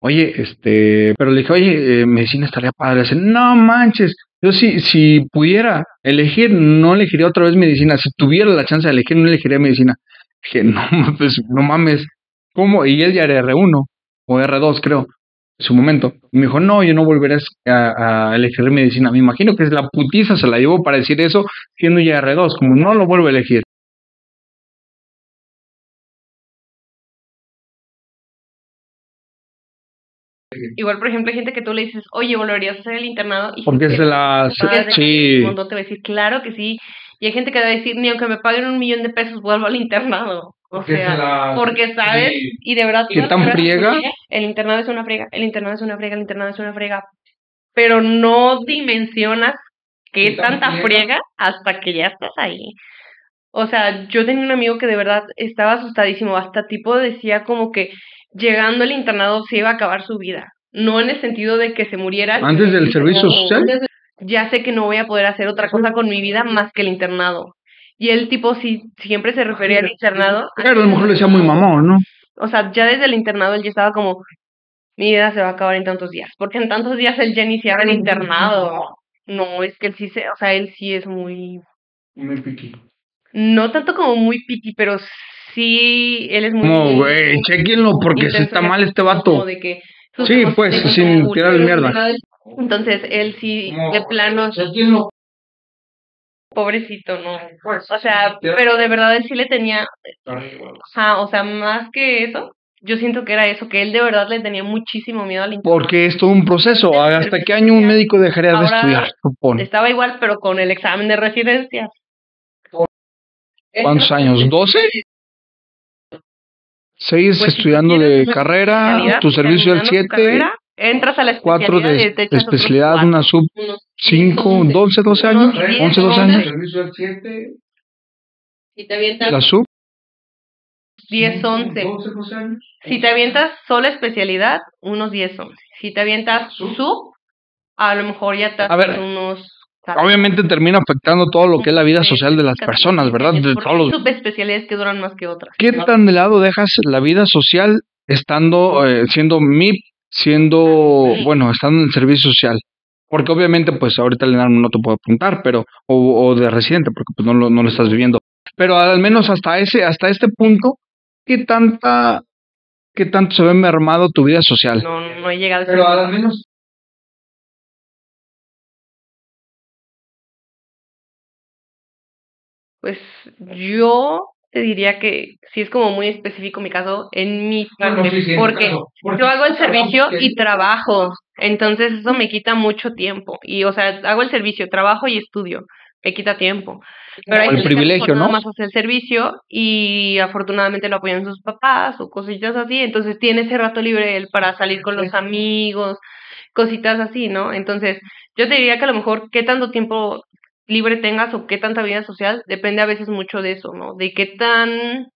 oye, este, pero le dije, oye, eh, medicina estaría padre, Dice, no manches, yo si, si pudiera elegir, no elegiría otra vez medicina, si tuviera la chance de elegir, no elegiría medicina. Dije, no, pues, no mames, ¿cómo? Y él ya era R1 o R2, creo, en su momento. Y me dijo, no, yo no volveré a, a elegir medicina. Me imagino que es la putiza se la llevó para decir eso, siendo ya R2, como no lo vuelvo a elegir. Igual, por ejemplo, hay gente que tú le dices, oye, ¿volverías a hacer el internado? Y Porque es gente de las... padre, Sí, un montón te va a decir, claro que sí. Y hay gente que va a decir, ni aunque me paguen un millón de pesos, vuelvo al internado. O sea, porque sabes, y de verdad, ¿Qué toda la tan friega? El internado es una friega, el internado es una friega, el internado es una friega. Pero no dimensionas qué ¿Qué tan tanta friega? friega hasta que ya estás ahí. O sea, yo tenía un amigo que de verdad estaba asustadísimo, hasta tipo decía como que llegando al internado se iba a acabar su vida. No en el sentido de que se muriera. Antes del servicio social. Ya sé que no voy a poder hacer otra cosa con mi vida más que el internado. Y él tipo sí siempre se refería al internado. Claro, a lo mejor le decía muy mamón, ¿no? O sea, ya desde el internado él ya estaba como, mi vida se va a acabar en tantos días. Porque en tantos días él ya iniciaba el internado. No, es que él sí se, o sea, él sí es muy, no tanto como muy piqui, pero sí, él es muy... No, güey, chequenlo porque se intenso está en el mal este como vato. de que sus Sí, pues, sin vulnerables. mierda. Entonces, él sí, de plano, pobrecito, ¿no? O sea, pero de verdad él sí le tenía, ajá, o sea, más que eso, yo siento que era eso, que él de verdad le tenía muchísimo miedo al internado. Porque es todo un proceso. ¿Hasta qué año un médico dejaría de estudiar? Supone. Estaba igual, pero con el examen de residencia. ¿Cuántos años? ¿12? Seis Pues, estudiando de carrera, tu servicio al terminando tu 7, carrera, entras a la cuatro especialidad de, y te de echas otros especialidad, cuatro. una sub Unos 5, 11, 12, 12 años, unos 10, 11, 12 años. Si te avientas La sub, 10, 11. Si te avientas solo especialidad, unos 10, 11. Si te avientas sub, a lo mejor ya te A ver, unos... obviamente termina afectando todo lo que es la vida social de las personas, ¿verdad? De todos hay los subespecialidades que duran más que otras. ¿Qué tan de lado dejas la vida social estando, eh, siendo MIP, siendo, bueno, estando en el servicio social? Porque obviamente, pues ahorita el enano no te puede apuntar, pero, o, o de residente, porque pues no lo, no lo estás viviendo. Pero al menos hasta ese, hasta este punto, ¿qué tanta, qué tanto se ve mermado tu vida social? No, no he llegado Pero al menos Pues yo te diría que sí es como muy específico mi caso en mi Ah, parte, no, sí, porque yo hago el servicio que- y trabajo, entonces eso me quita mucho tiempo y o sea, hago el servicio, trabajo y estudio, me quita tiempo. Pero hay El que privilegio, nada ¿no? más hace el servicio y afortunadamente lo apoyan sus papás o cositas así, entonces tiene ese rato libre él para salir con los amigos, cositas así, ¿no? Entonces, yo te diría que a lo mejor qué tanto tiempo libre tengas o qué tanta vida social depende a veces mucho de eso, ¿no? De qué tan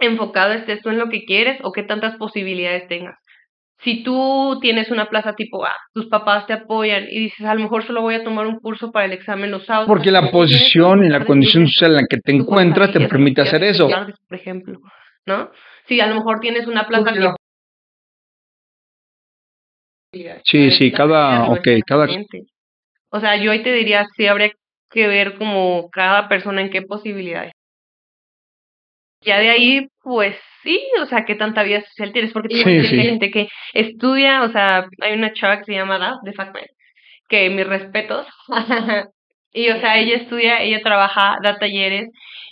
enfocado estés tú en lo que quieres o qué tantas posibilidades tengas. Si tú tienes una plaza tipo A, tus papás te apoyan y dices, a lo mejor solo voy a tomar un curso para el examen los sábados. Porque la posición y la condición social en la que te encuentras te permite hacer eso. por ejemplo, ¿no? Si a lo mejor tienes una plaza que la- Sí, sí, cada, ok, cada. O sea, yo ahí te diría, sí habría que ver como cada persona en qué posibilidades. Ya de ahí, pues sí, o sea, qué tanta vida social tienes, porque Sí, tienes sí. gente que estudia, o sea, hay una chava que se llama Daf, de FacMed, que mis respetos, y o sea, ella estudia, ella trabaja, da talleres,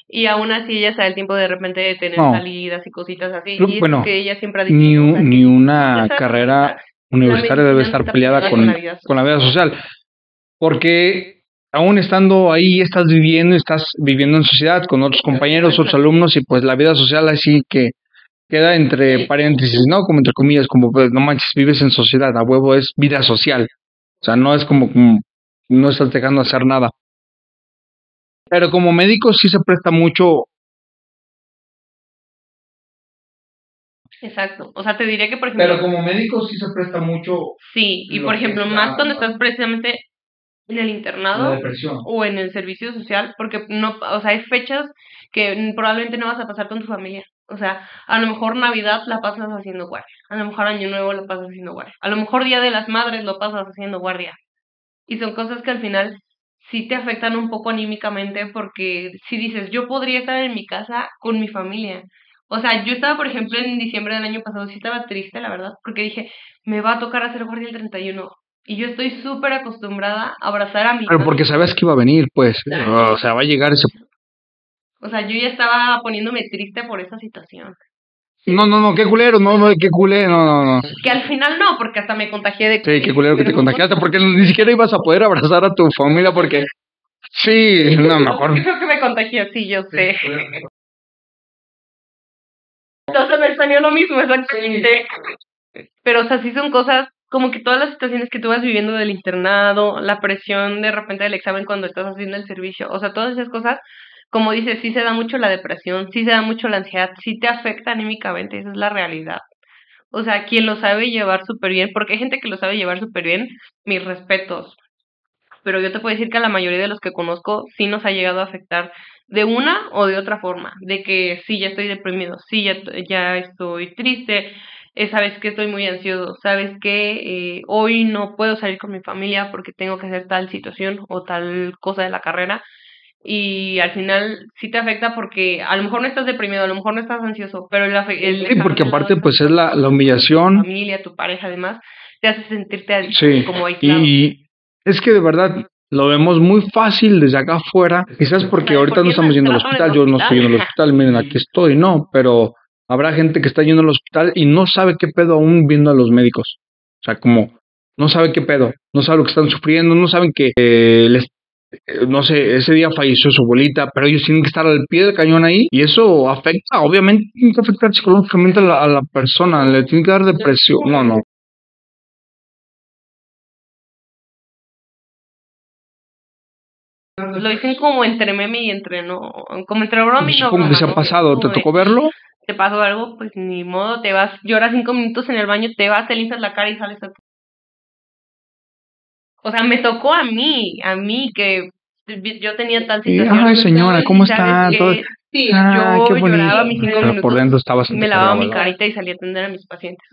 y aún así ella se da el tiempo de repente de tener No. salidas y cositas así, Pero, y es bueno, que ella siempre ha dicho, ni, ¿no? O sea, un- ni una carrera universitaria debe estar peleada con, con la vida social. Porque aún estando ahí, estás viviendo, estás viviendo en sociedad con otros compañeros, otros alumnos, y pues la vida social así que queda entre paréntesis, ¿no? Como entre comillas, como pues no manches, vives en sociedad, a huevo es vida social. O sea, no es como, como no estás dejando de hacer nada. Pero como médico sí se presta mucho, Exacto. O sea, te diría que, por ejemplo, pero como médico sí se presta mucho sí, y por ejemplo, más cuando estás precisamente en el internado o en el servicio social, porque no, o sea, hay fechas que probablemente no vas a pasar con tu familia. O sea, a lo mejor Navidad la pasas haciendo guardia, a lo mejor Año Nuevo la pasas haciendo guardia, a lo mejor Día de las Madres lo pasas haciendo guardia. Y son cosas que al final sí te afectan un poco anímicamente porque si dices, yo podría estar en mi casa con mi familia. O sea, yo estaba, por ejemplo, en diciembre del año pasado, sí estaba triste, la verdad, porque dije, me va a tocar hacer guardia el 31. Y yo estoy súper acostumbrada a abrazar a mi Pero porque sabías que iba a venir, pues. O sea, va a llegar ese. O sea, yo ya estaba poniéndome triste por esa situación. No, no, no, qué culero, no, no, qué culero, no, no, no. Que al final no, porque hasta me contagié de Sí, qué culero que te contagiaste, porque ni siquiera ibas a poder abrazar a tu familia, porque. Sí, no, mejor. Creo que me contagié, sí, yo sé. Entonces me salió lo mismo, exactamente. Pero, o sea, sí son cosas como que todas las situaciones que tú vas viviendo del internado, la presión de repente del examen cuando estás haciendo el servicio, o sea, todas esas cosas, como dices, sí se da mucho la depresión, sí se da mucho la ansiedad, sí te afecta anímicamente, esa es la realidad. O sea, quien lo sabe llevar súper bien, porque hay gente que lo sabe llevar súper bien, mis respetos. Pero yo te puedo decir que a la mayoría de los que conozco sí nos ha llegado a afectar de una o de otra forma, de que sí, ya estoy deprimido, sí, ya, ya estoy triste, sabes que estoy muy ansioso, sabes que eh, hoy no puedo salir con mi familia porque tengo que hacer tal situación o tal cosa de la carrera. Y al final sí te afecta porque a lo mejor no estás deprimido, a lo mejor no estás ansioso, pero el, el Sí, porque aparte, pues es la, la tu humillación. familia, tu pareja además, te hace sentirte Sí, como aislado. y es que de verdad lo vemos muy fácil desde acá afuera. Quizás porque ahorita ¿por no estamos yendo al hospital, yo no estoy yendo al hospital, miren, aquí estoy, no, pero habrá gente que está yendo al hospital y no sabe qué pedo aún viendo a los médicos. O sea, como no sabe qué pedo, no sabe lo que están sufriendo, no saben que eh, les eh, no sé, ese día falleció su abuelita, pero ellos tienen que estar al pie del cañón ahí y eso afecta, obviamente tiene que afectar psicológicamente a la, a la persona, le tiene que dar depresión, no, no. Lo dicen como entre meme y entre no, como entre broma y no Supongo que se ha pasado, ¿te tocó verlo? Te pasó algo, pues ni modo, te vas, lloras cinco minutos en el baño, te vas, te limpias la cara y sales a... O sea, me tocó a mí, a mí que yo tenía tal situación. ay señora, ¿cómo está? que Todo- Sí, Ah, yo qué bonito. lloraba mis cinco Pero por minutos, dentro estabas me lavaba mi carita y salía a atender a mis pacientes.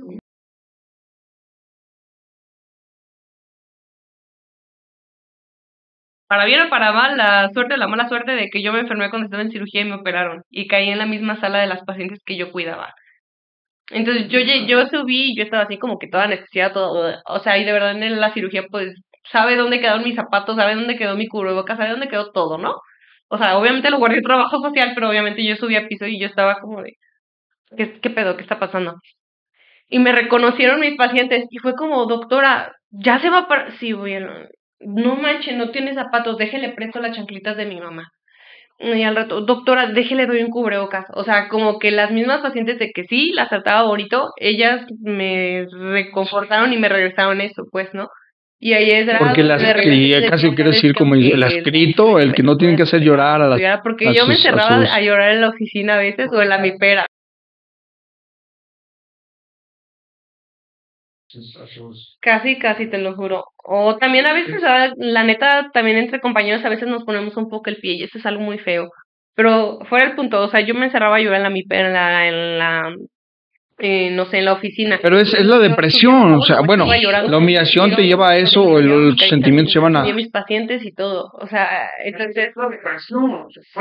Para bien o para mal, la suerte la mala suerte de que yo me enfermé cuando estaba en cirugía y me operaron y caí en la misma sala de las pacientes que yo cuidaba. Entonces yo yo subí y yo estaba así como que toda anestesiada, todo, o sea, y de verdad en la cirugía pues sabe dónde quedaron mis zapatos, sabe dónde quedó mi cubrebocas, sabe dónde quedó todo, ¿no? O sea, obviamente lo guardé trabajo social, pero obviamente yo subí a piso y yo estaba como de, ¿qué, qué pedo? ¿Qué está pasando? Y me reconocieron mis pacientes y fue como, doctora, ya se va para... Sí, bueno, no manche, no tiene zapatos, déjele presto las chanclitas de mi mamá. Y al rato, doctora, déjele doy un cubrebocas. O sea, como que las mismas pacientes de que sí, las trataba bonito, ellas me reconfortaron y me regresaron eso, pues, ¿no? Y ahí es Porque las, y casi quiero decir como el escrito, el que no tiene que hacer llorar a las Porque yo me encerraba a, llorar en la oficina a veces o en la mipera. Casi, casi, te lo juro. O también a veces, la neta, también entre compañeros a veces nos ponemos un poco el pie y eso es algo muy feo. Pero fuera el punto, o sea, yo me encerraba a llorar en la, en la, en la eh, no sé, en la oficina. Pero es, es la depresión, o sea, bueno, la humillación te lleva a eso, o los sentimientos llevan a... mis pacientes y todo, o sea, entonces...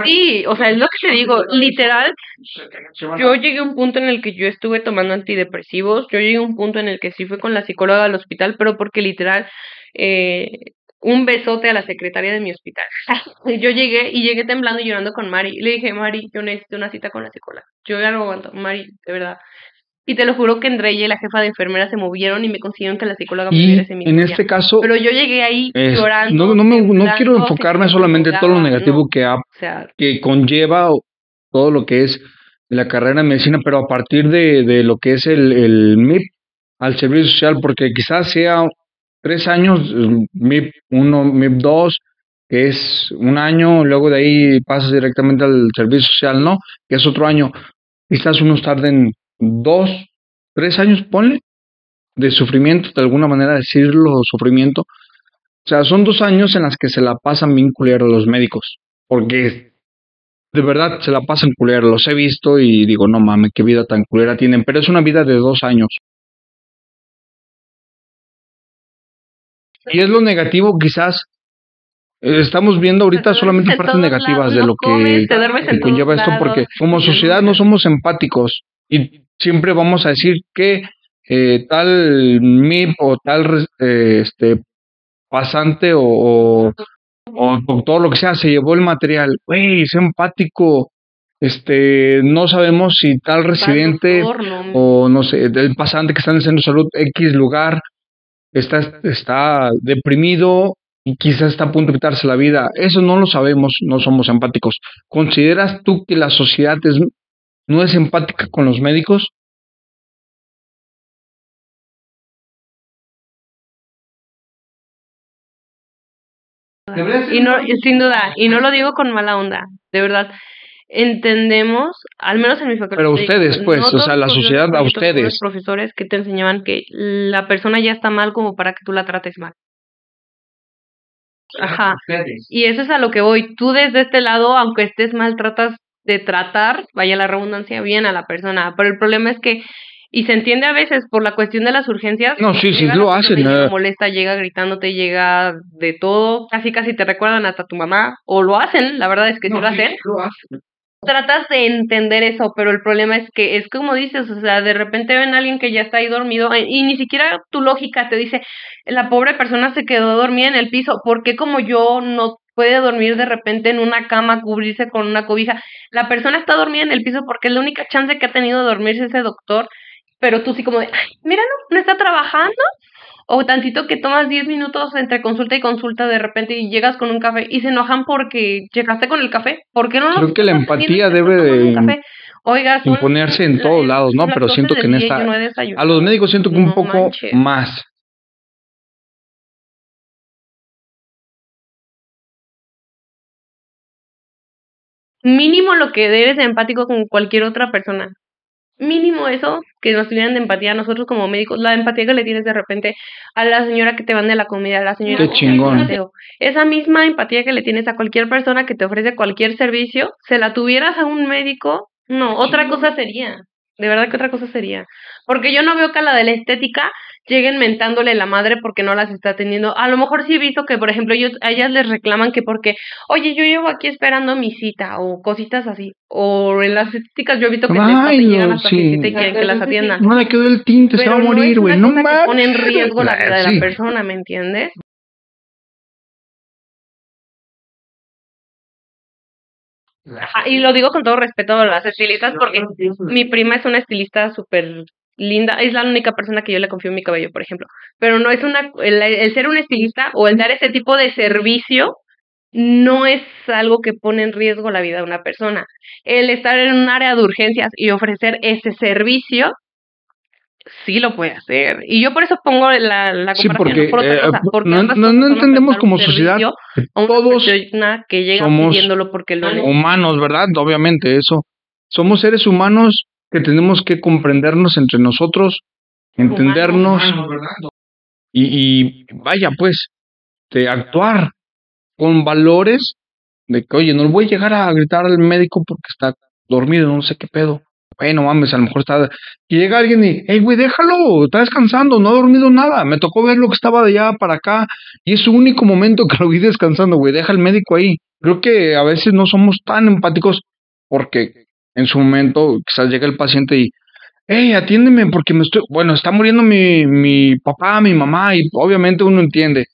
Sí, o sea, es lo que te digo, literal, yo llegué a un punto en el que yo estuve tomando antidepresivos, yo llegué a un punto en el que sí fui con la psicóloga al hospital, pero porque literal... Eh, un besote a la secretaria de mi hospital. yo llegué y llegué temblando y llorando con Mari. Le dije, Mari, yo necesito una cita con la psicóloga. Yo ya no aguanto. Mari, de verdad, y te lo juro que Andrea y la jefa de enfermera se movieron y me consiguieron que la psicóloga me ese mismo En este caso. Pero yo llegué ahí llorando. No, no, me, no quiero enfocarme solamente en todo lo negativo que, ha, que conlleva todo lo que es la carrera de medicina, pero a partir de, de lo que es el, el MIP al servicio social, porque quizás sea tres años, MIP 1, MIP 2, que es un año, luego de ahí pasas directamente al servicio social, ¿no? Que es otro año. Quizás unos tarden dos, tres años, ponle, de sufrimiento, de alguna manera decirlo, sufrimiento. O sea, son dos años en las que se la pasan bien culero los médicos, porque de verdad se la pasan culero, los he visto y digo, no mames, qué vida tan culera tienen, pero es una vida de dos años. Y es lo negativo, quizás. Eh, estamos viendo ahorita solamente partes negativas de lo que, que conlleva esto, porque como sociedad no somos empáticos. Y siempre vamos a decir que eh, tal MIP o tal eh, este pasante o, o, todo lo que sea se llevó el material. Güey, es empático. Este, no sabemos si tal residente o no sé, el pasante que está en el centro de salud X lugar está, está deprimido y quizás está a punto de quitarse la vida. Eso no lo sabemos, no somos empáticos. ¿Consideras tú que la sociedad es, no es empática con los médicos? Y no, sin duda, y no lo digo con mala onda, de verdad. Entendemos, al menos en mi facultad. Pero ustedes, pues, o sea, la sociedad a ustedes. Los profesores que te enseñaban que la persona ya está mal como para que tú la trates mal. Ajá. Y eso es a lo que voy. Tú desde este lado, aunque estés mal, tratas de tratar, vaya la redundancia, bien a la persona. Pero el problema es que y se entiende a veces por la cuestión de las urgencias. No, sí, sí lo hacen. No. molesta, llega gritándote, llega de todo. Casi, casi te recuerdan hasta tu mamá. O lo hacen, la verdad es que sí lo hacen. Lo hacen. Tratas de entender eso, pero el problema es que es como dices, o sea, de repente ven a alguien que ya está ahí dormido eh, y ni siquiera tu lógica te dice, la pobre persona se quedó dormida en el piso, ¿por qué como yo no puede dormir de repente en una cama, cubrirse con una cobija? La persona está dormida en el piso porque es la única chance que ha tenido de dormirse ese doctor pero tú sí como de, ay, mira, no, no está trabajando. O tantito que tomas 10 minutos entre consulta y consulta de repente y llegas con un café y se enojan porque llegaste con el café. ¿Por qué no Creo que la empatía debe de Oiga, imponerse en todos lados, ¿no? Pero siento que en esta... a los médicos siento que un poco más. Mínimo lo que eres empático con cualquier otra persona mínimo eso, que nos tuvieran de empatía a nosotros como médicos, la empatía que le tienes de repente a la señora que te mande la comida, a la señora Qué chingón. Esa misma empatía que le tienes a cualquier persona que te ofrece cualquier servicio, se la tuvieras a un médico, no, otra cosa sería. De verdad que otra cosa sería. Porque yo no veo que a la de la estética lleguen mentándole la madre porque no las está atendiendo. A lo mejor sí he visto que, por ejemplo, ellos, a ellas les reclaman que porque, oye, yo llevo aquí esperando mi cita o cositas así. O en las estéticas yo he visto que Ay, te llegan hasta sí. cita y quieren que las atiendan. No le quedó el tinte, se va a morir, güey. No, no pone en riesgo la vida de la persona, ¿me entiendes? Y lo digo con todo respeto a las estilistas porque mi prima es una estilista súper linda, es la única persona que yo le confío en mi cabello, por ejemplo, pero no es una, el, ser un estilista o el dar ese tipo de servicio no es algo que pone en riesgo la vida de una persona. El estar en un área de urgencias y ofrecer ese servicio sí lo puede hacer. Y yo por eso pongo la, la comparación porque, por otra eh, cosa, porque no, no, entendemos como sociedad que todos que llega somos porque lo humanos, ¿verdad? Obviamente eso. Somos seres humanos que tenemos que comprendernos entre nosotros, entendernos y, y, vaya pues, de actuar con valores de que, oye, no le voy a llegar a gritar al médico porque está dormido, no sé qué pedo. Bueno, mames, a lo mejor está. Y llega alguien y, hey, güey, déjalo, está descansando, no ha dormido nada. Me tocó ver lo que estaba de allá para acá y es su único momento que lo vi descansando, güey, deja al médico ahí. Creo que a veces no somos tan empáticos porque en su momento quizás llega el paciente y, hey, atiéndeme porque me estoy, bueno, está muriendo mi, mi papá, mi mamá y obviamente uno entiende.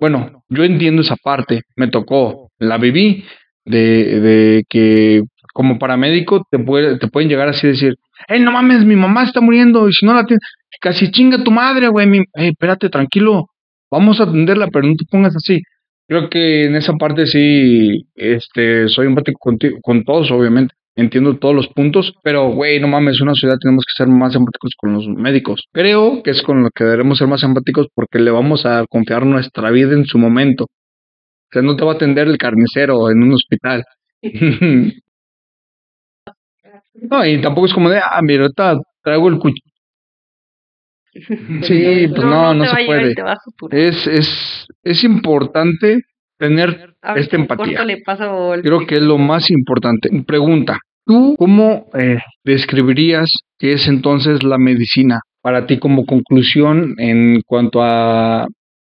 Bueno, yo entiendo esa parte, me tocó, la viví, de, de que como paramédico te, puede, te pueden llegar así a decir, hey, no mames, mi mamá está muriendo y si no la tienes, casi chinga tu madre, güey, hey, espérate, tranquilo, vamos a atenderla, pero no te pongas así. Creo que en esa parte sí, este, soy empático contigo, con todos, obviamente. Entiendo todos los puntos, pero güey, no mames, una ciudad tenemos que ser más empáticos con los médicos. Creo que es con lo que debemos ser más empáticos porque le vamos a confiar nuestra vida en su momento. O sea, no te va a atender el carnicero en un hospital. no, y tampoco es como de, ah, mira, ahorita traigo el cuchillo. Sí, pues no, no, se puede. Es, es, es importante tener esta empatía. Creo que es lo más importante. Pregunta, ¿tú cómo eh, describirías qué es entonces la medicina para ti como conclusión en cuanto a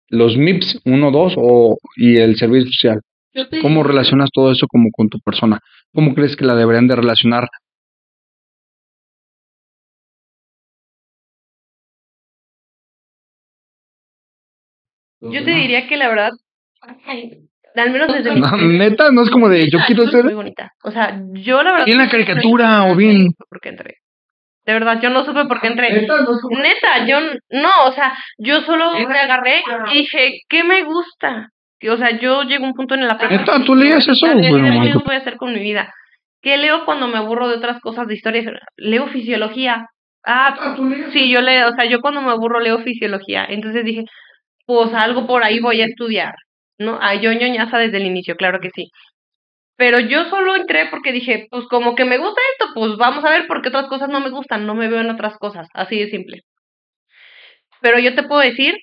los MIPS 1, 2 o, y el servicio social? ¿Cómo relacionas todo eso como con tu persona? ¿Cómo crees que la deberían de relacionar Yo te diría que la verdad, al menos desde mi no, neta, no es como de yo quiero ser muy bonita. O sea, yo la verdad bien la caricatura o bien porque entré. De verdad, yo no supe por qué entré. Neta, yo no, o sea, yo solo me agarré y dije, ¿qué me gusta? O sea, yo llego a un punto en la Neta, tú leías eso, bueno, ¿qué voy a hacer con mi vida? ¿Qué leo cuando me aburro de otras cosas de historia? Leo fisiología. Ah, sí, yo leo, o sea, yo cuando me aburro leo fisiología. Entonces dije, pues algo por ahí voy a estudiar, ¿no? Ah, yo ñoñaza desde el inicio, claro que sí. Pero yo solo entré porque dije, pues como que me gusta esto, pues vamos a ver por qué otras cosas no me gustan, no me veo en otras cosas, así de simple. Pero yo te puedo decir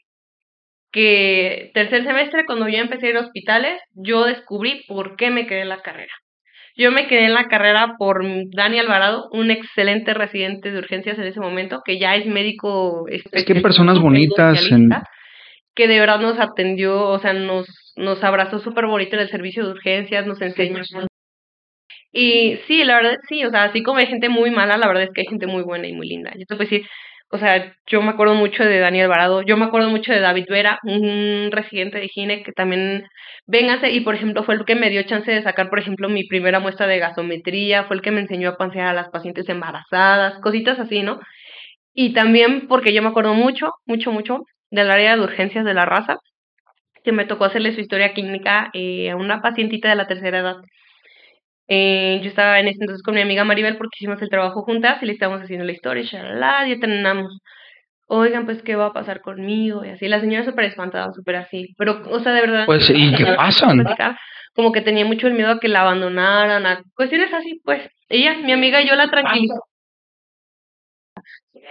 que tercer semestre, cuando yo empecé a ir a hospitales, yo descubrí por qué me quedé en la carrera. Yo me quedé en la carrera por Dani Alvarado, un excelente residente de urgencias en ese momento, que ya es médico. Es que personas bonitas en, que de verdad nos atendió, o sea, nos, nos abrazó súper bonito en el servicio de urgencias, nos enseñó. Y sí, la verdad sí, o sea, así como hay gente muy mala, la verdad es que hay gente muy buena y muy linda. Yo te puedo decir, o sea, yo me acuerdo mucho de Daniel Varado, yo me acuerdo mucho de David Vera, un residente de Gine que también, véngase, y por ejemplo fue el que me dio chance de sacar, por ejemplo, mi primera muestra de gasometría, fue el que me enseñó a pansear a las pacientes embarazadas, cositas así, ¿no? Y también porque yo me acuerdo mucho, mucho, mucho del área de urgencias de la raza, que me tocó hacerle su historia clínica eh, a una pacientita de la tercera edad. Eh, yo estaba en ese entonces con mi amiga Maribel porque hicimos el trabajo juntas y le estábamos haciendo la historia, y ya terminamos. Oigan, pues, ¿qué va a pasar conmigo? Y así, la señora súper espantada, súper así. Pero, o sea, de verdad. Pues, ¿y qué pasan? Como que tenía mucho el miedo a que la abandonaran, a cuestiones así, pues. Ella, mi amiga y yo la tranquilizamos.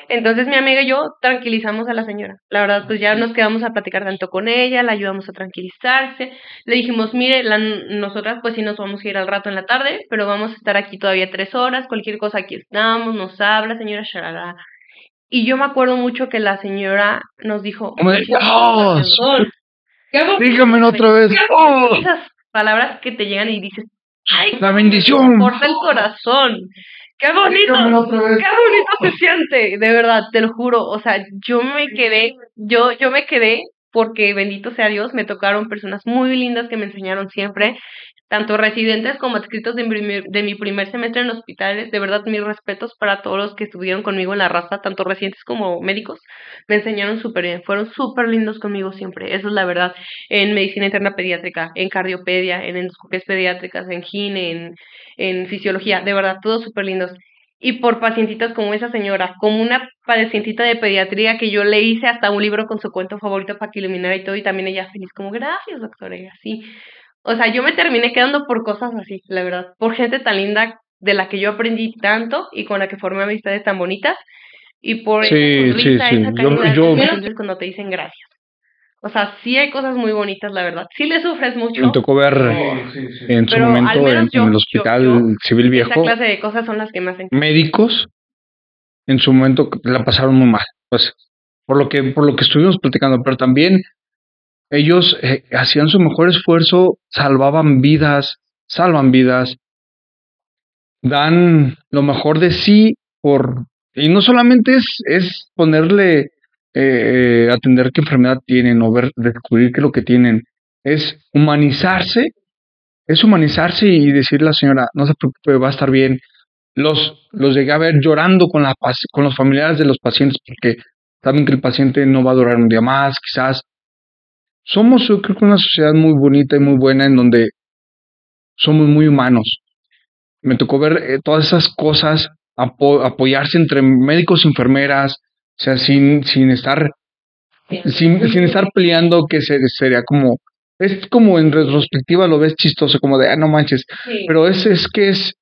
Entonces mi amiga y yo tranquilizamos a la señora. La verdad, pues ya nos quedamos a platicar tanto con ella, la ayudamos a tranquilizarse. Le dijimos, mire, la, nosotras pues sí nos vamos a ir al rato en la tarde, pero vamos a estar aquí todavía tres horas, cualquier cosa aquí estamos, nos habla, señora Sharada. Y yo me acuerdo mucho que la señora nos dijo... ¡Oh! Dígame otra vez. Esas palabras que te llegan y dices, ¡ay! La bendición. Por el corazón. ¡Qué bonito! ¡Qué bonito se siente! De verdad, te lo juro. O sea, yo me quedé, yo, yo me quedé porque bendito sea Dios, me tocaron personas muy lindas que me enseñaron siempre. Tanto residentes como adscritos de mi, primer, semestre en hospitales. De verdad, mis respetos para todos los que estuvieron conmigo en la raza, tanto residentes como médicos. Me enseñaron súper bien, fueron súper lindos conmigo siempre, eso es la verdad. En medicina interna pediátrica, en cardiopedia, en endoscopias pediátricas, en gine, en, en fisiología, de verdad, todos súper lindos y por pacientitas como esa señora, como una pacientita de pediatría que yo le hice hasta un libro con su cuento favorito para que iluminara y todo, y también ella feliz, como gracias doctora, y así. O sea, yo me terminé quedando por cosas así, la verdad, por gente tan linda de la que yo aprendí tanto y con la que formé amistades tan bonitas, y por sí, esa sí, sí. esa Yo- yo- cuando te dicen gracias. O sea, sí hay cosas muy bonitas, la verdad. Sí le sufres mucho. Me tocó ver en su Pero momento en, menos yo- en el hospital yo- civil Esa viejo, clase de cosas son las que me hacen. médicos en su momento la pasaron muy mal, pues por lo que por lo que estuvimos platicando, pero también ellos eh, hacían su mejor esfuerzo, salvaban vidas, salvan vidas, dan lo mejor de sí por y no solamente es es ponerle eh, atender qué enfermedad tienen o ver descubrir qué es lo que tienen, es humanizarse, es humanizarse y decirle a la señora, no se preocupe, va a estar bien, los, los llegué a ver llorando con, la, con los familiares de los pacientes porque saben que el paciente no va a durar un día más, quizás. Somos, yo creo que una sociedad muy bonita y muy buena en donde somos muy humanos. Me tocó ver eh, todas esas cosas, apo- apoyarse entre médicos y enfermeras, o sea, sin, sin estar, sin, sin estar peleando, que se- sería como, es como en retrospectiva lo ves chistoso, como de, ah, no manches, Sí. pero es, es que es,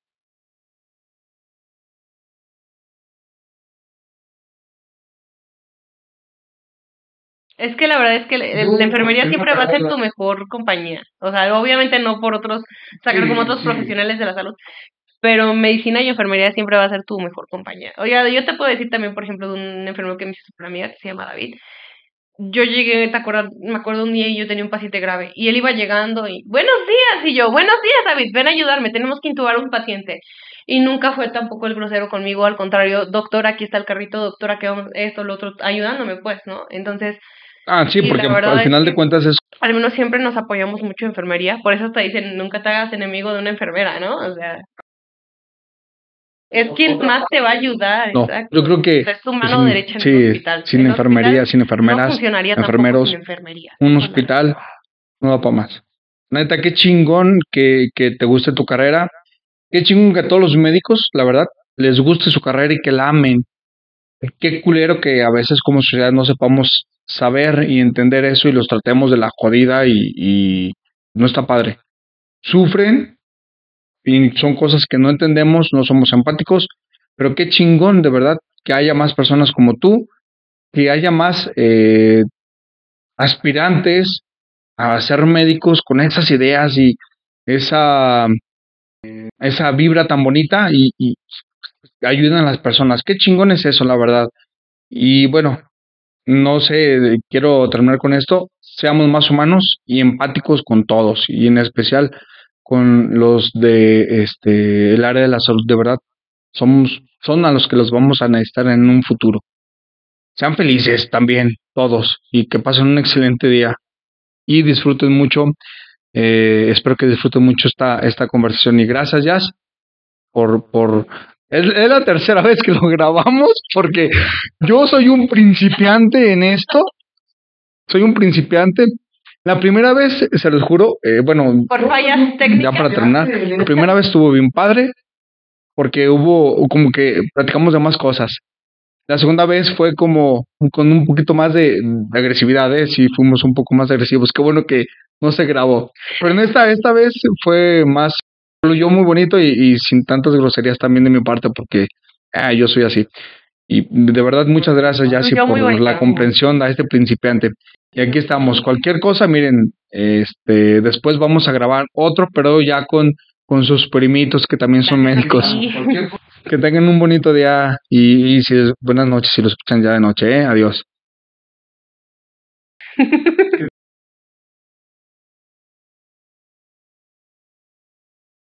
Es que la verdad es que la, la enfermería siempre va a ser tu mejor compañía. O sea, obviamente no por otros, sacar como otros profesionales de la salud, pero medicina y enfermería siempre va a ser tu mejor compañía. Oye, yo te puedo decir también, por ejemplo, de un enfermero que me hizo super amiga, que se llama David. Yo llegué, te acuerdas, me acuerdo un día y yo tenía un paciente grave y él iba llegando y, buenos días, y yo, buenos días David, ven a ayudarme, tenemos que intubar a un paciente. Y nunca fue tampoco el grosero conmigo, al contrario, doctor, aquí está el carrito, doctora, que vamos, esto, lo otro, ayudándome pues, ¿no? Entonces, ah, sí, Y porque al final de cuentas es al menos siempre nos apoyamos mucho en enfermería, por eso hasta dicen, nunca te hagas enemigo de una enfermera, ¿no? O sea, es quien más te va a ayudar, No, exacto. yo creo que O sea, es tu mano sin- derecha en sí, hospital. sin El enfermería, hospital sin enfermeras, no funcionaría tampoco enfermeros, sin enfermería. un hospital no da para más. Neta, qué chingón que, que te guste tu carrera. Qué chingón que a todos los médicos, la verdad, les guste su carrera y que la amen. Qué culero que a veces como sociedad no sepamos saber y entender eso y los tratemos de la jodida y, no está padre. Sufren y son cosas que no entendemos, no somos empáticos, pero qué chingón de verdad que haya más personas como tú, que haya más eh, aspirantes a ser médicos con esas ideas y esa, esa vibra tan bonita y, y ayudan a las personas. Qué chingón es eso, la verdad. Y bueno, no sé, quiero terminar con esto. Seamos más humanos y empáticos con todos y en especial con los de este el área de la salud, de verdad. Somos, son a los que los vamos a necesitar en un futuro. Sean felices también, todos, y que pasen un excelente día y disfruten mucho. Eh, espero que disfruten mucho esta, esta conversación y gracias, Jazz, por, por es, es la tercera vez que lo grabamos porque yo soy un principiante en esto. Soy un principiante. La primera vez, se los juro, eh, bueno, Por fallas técnicas. ya para terminar, la primera vez estuvo bien padre porque hubo como que platicamos de más cosas. La segunda vez fue como con un poquito más de, de agresividad, ¿eh? sí fuimos un poco más agresivos. Qué bueno que no se grabó. Pero en esta, esta vez fue más, fluyó muy bonito y, y sin tantas groserías también de mi parte porque ah, yo soy así. Y de verdad muchas gracias, Yassi, por la comprensión a este principiante. Y aquí estamos. Cualquier cosa, miren, este, después vamos a grabar otro, pero ya con, con sus primitos que también son médicos. Que tengan un bonito día y, y si es, buenas noches si lo escuchan ya de noche, ¿eh? Adiós.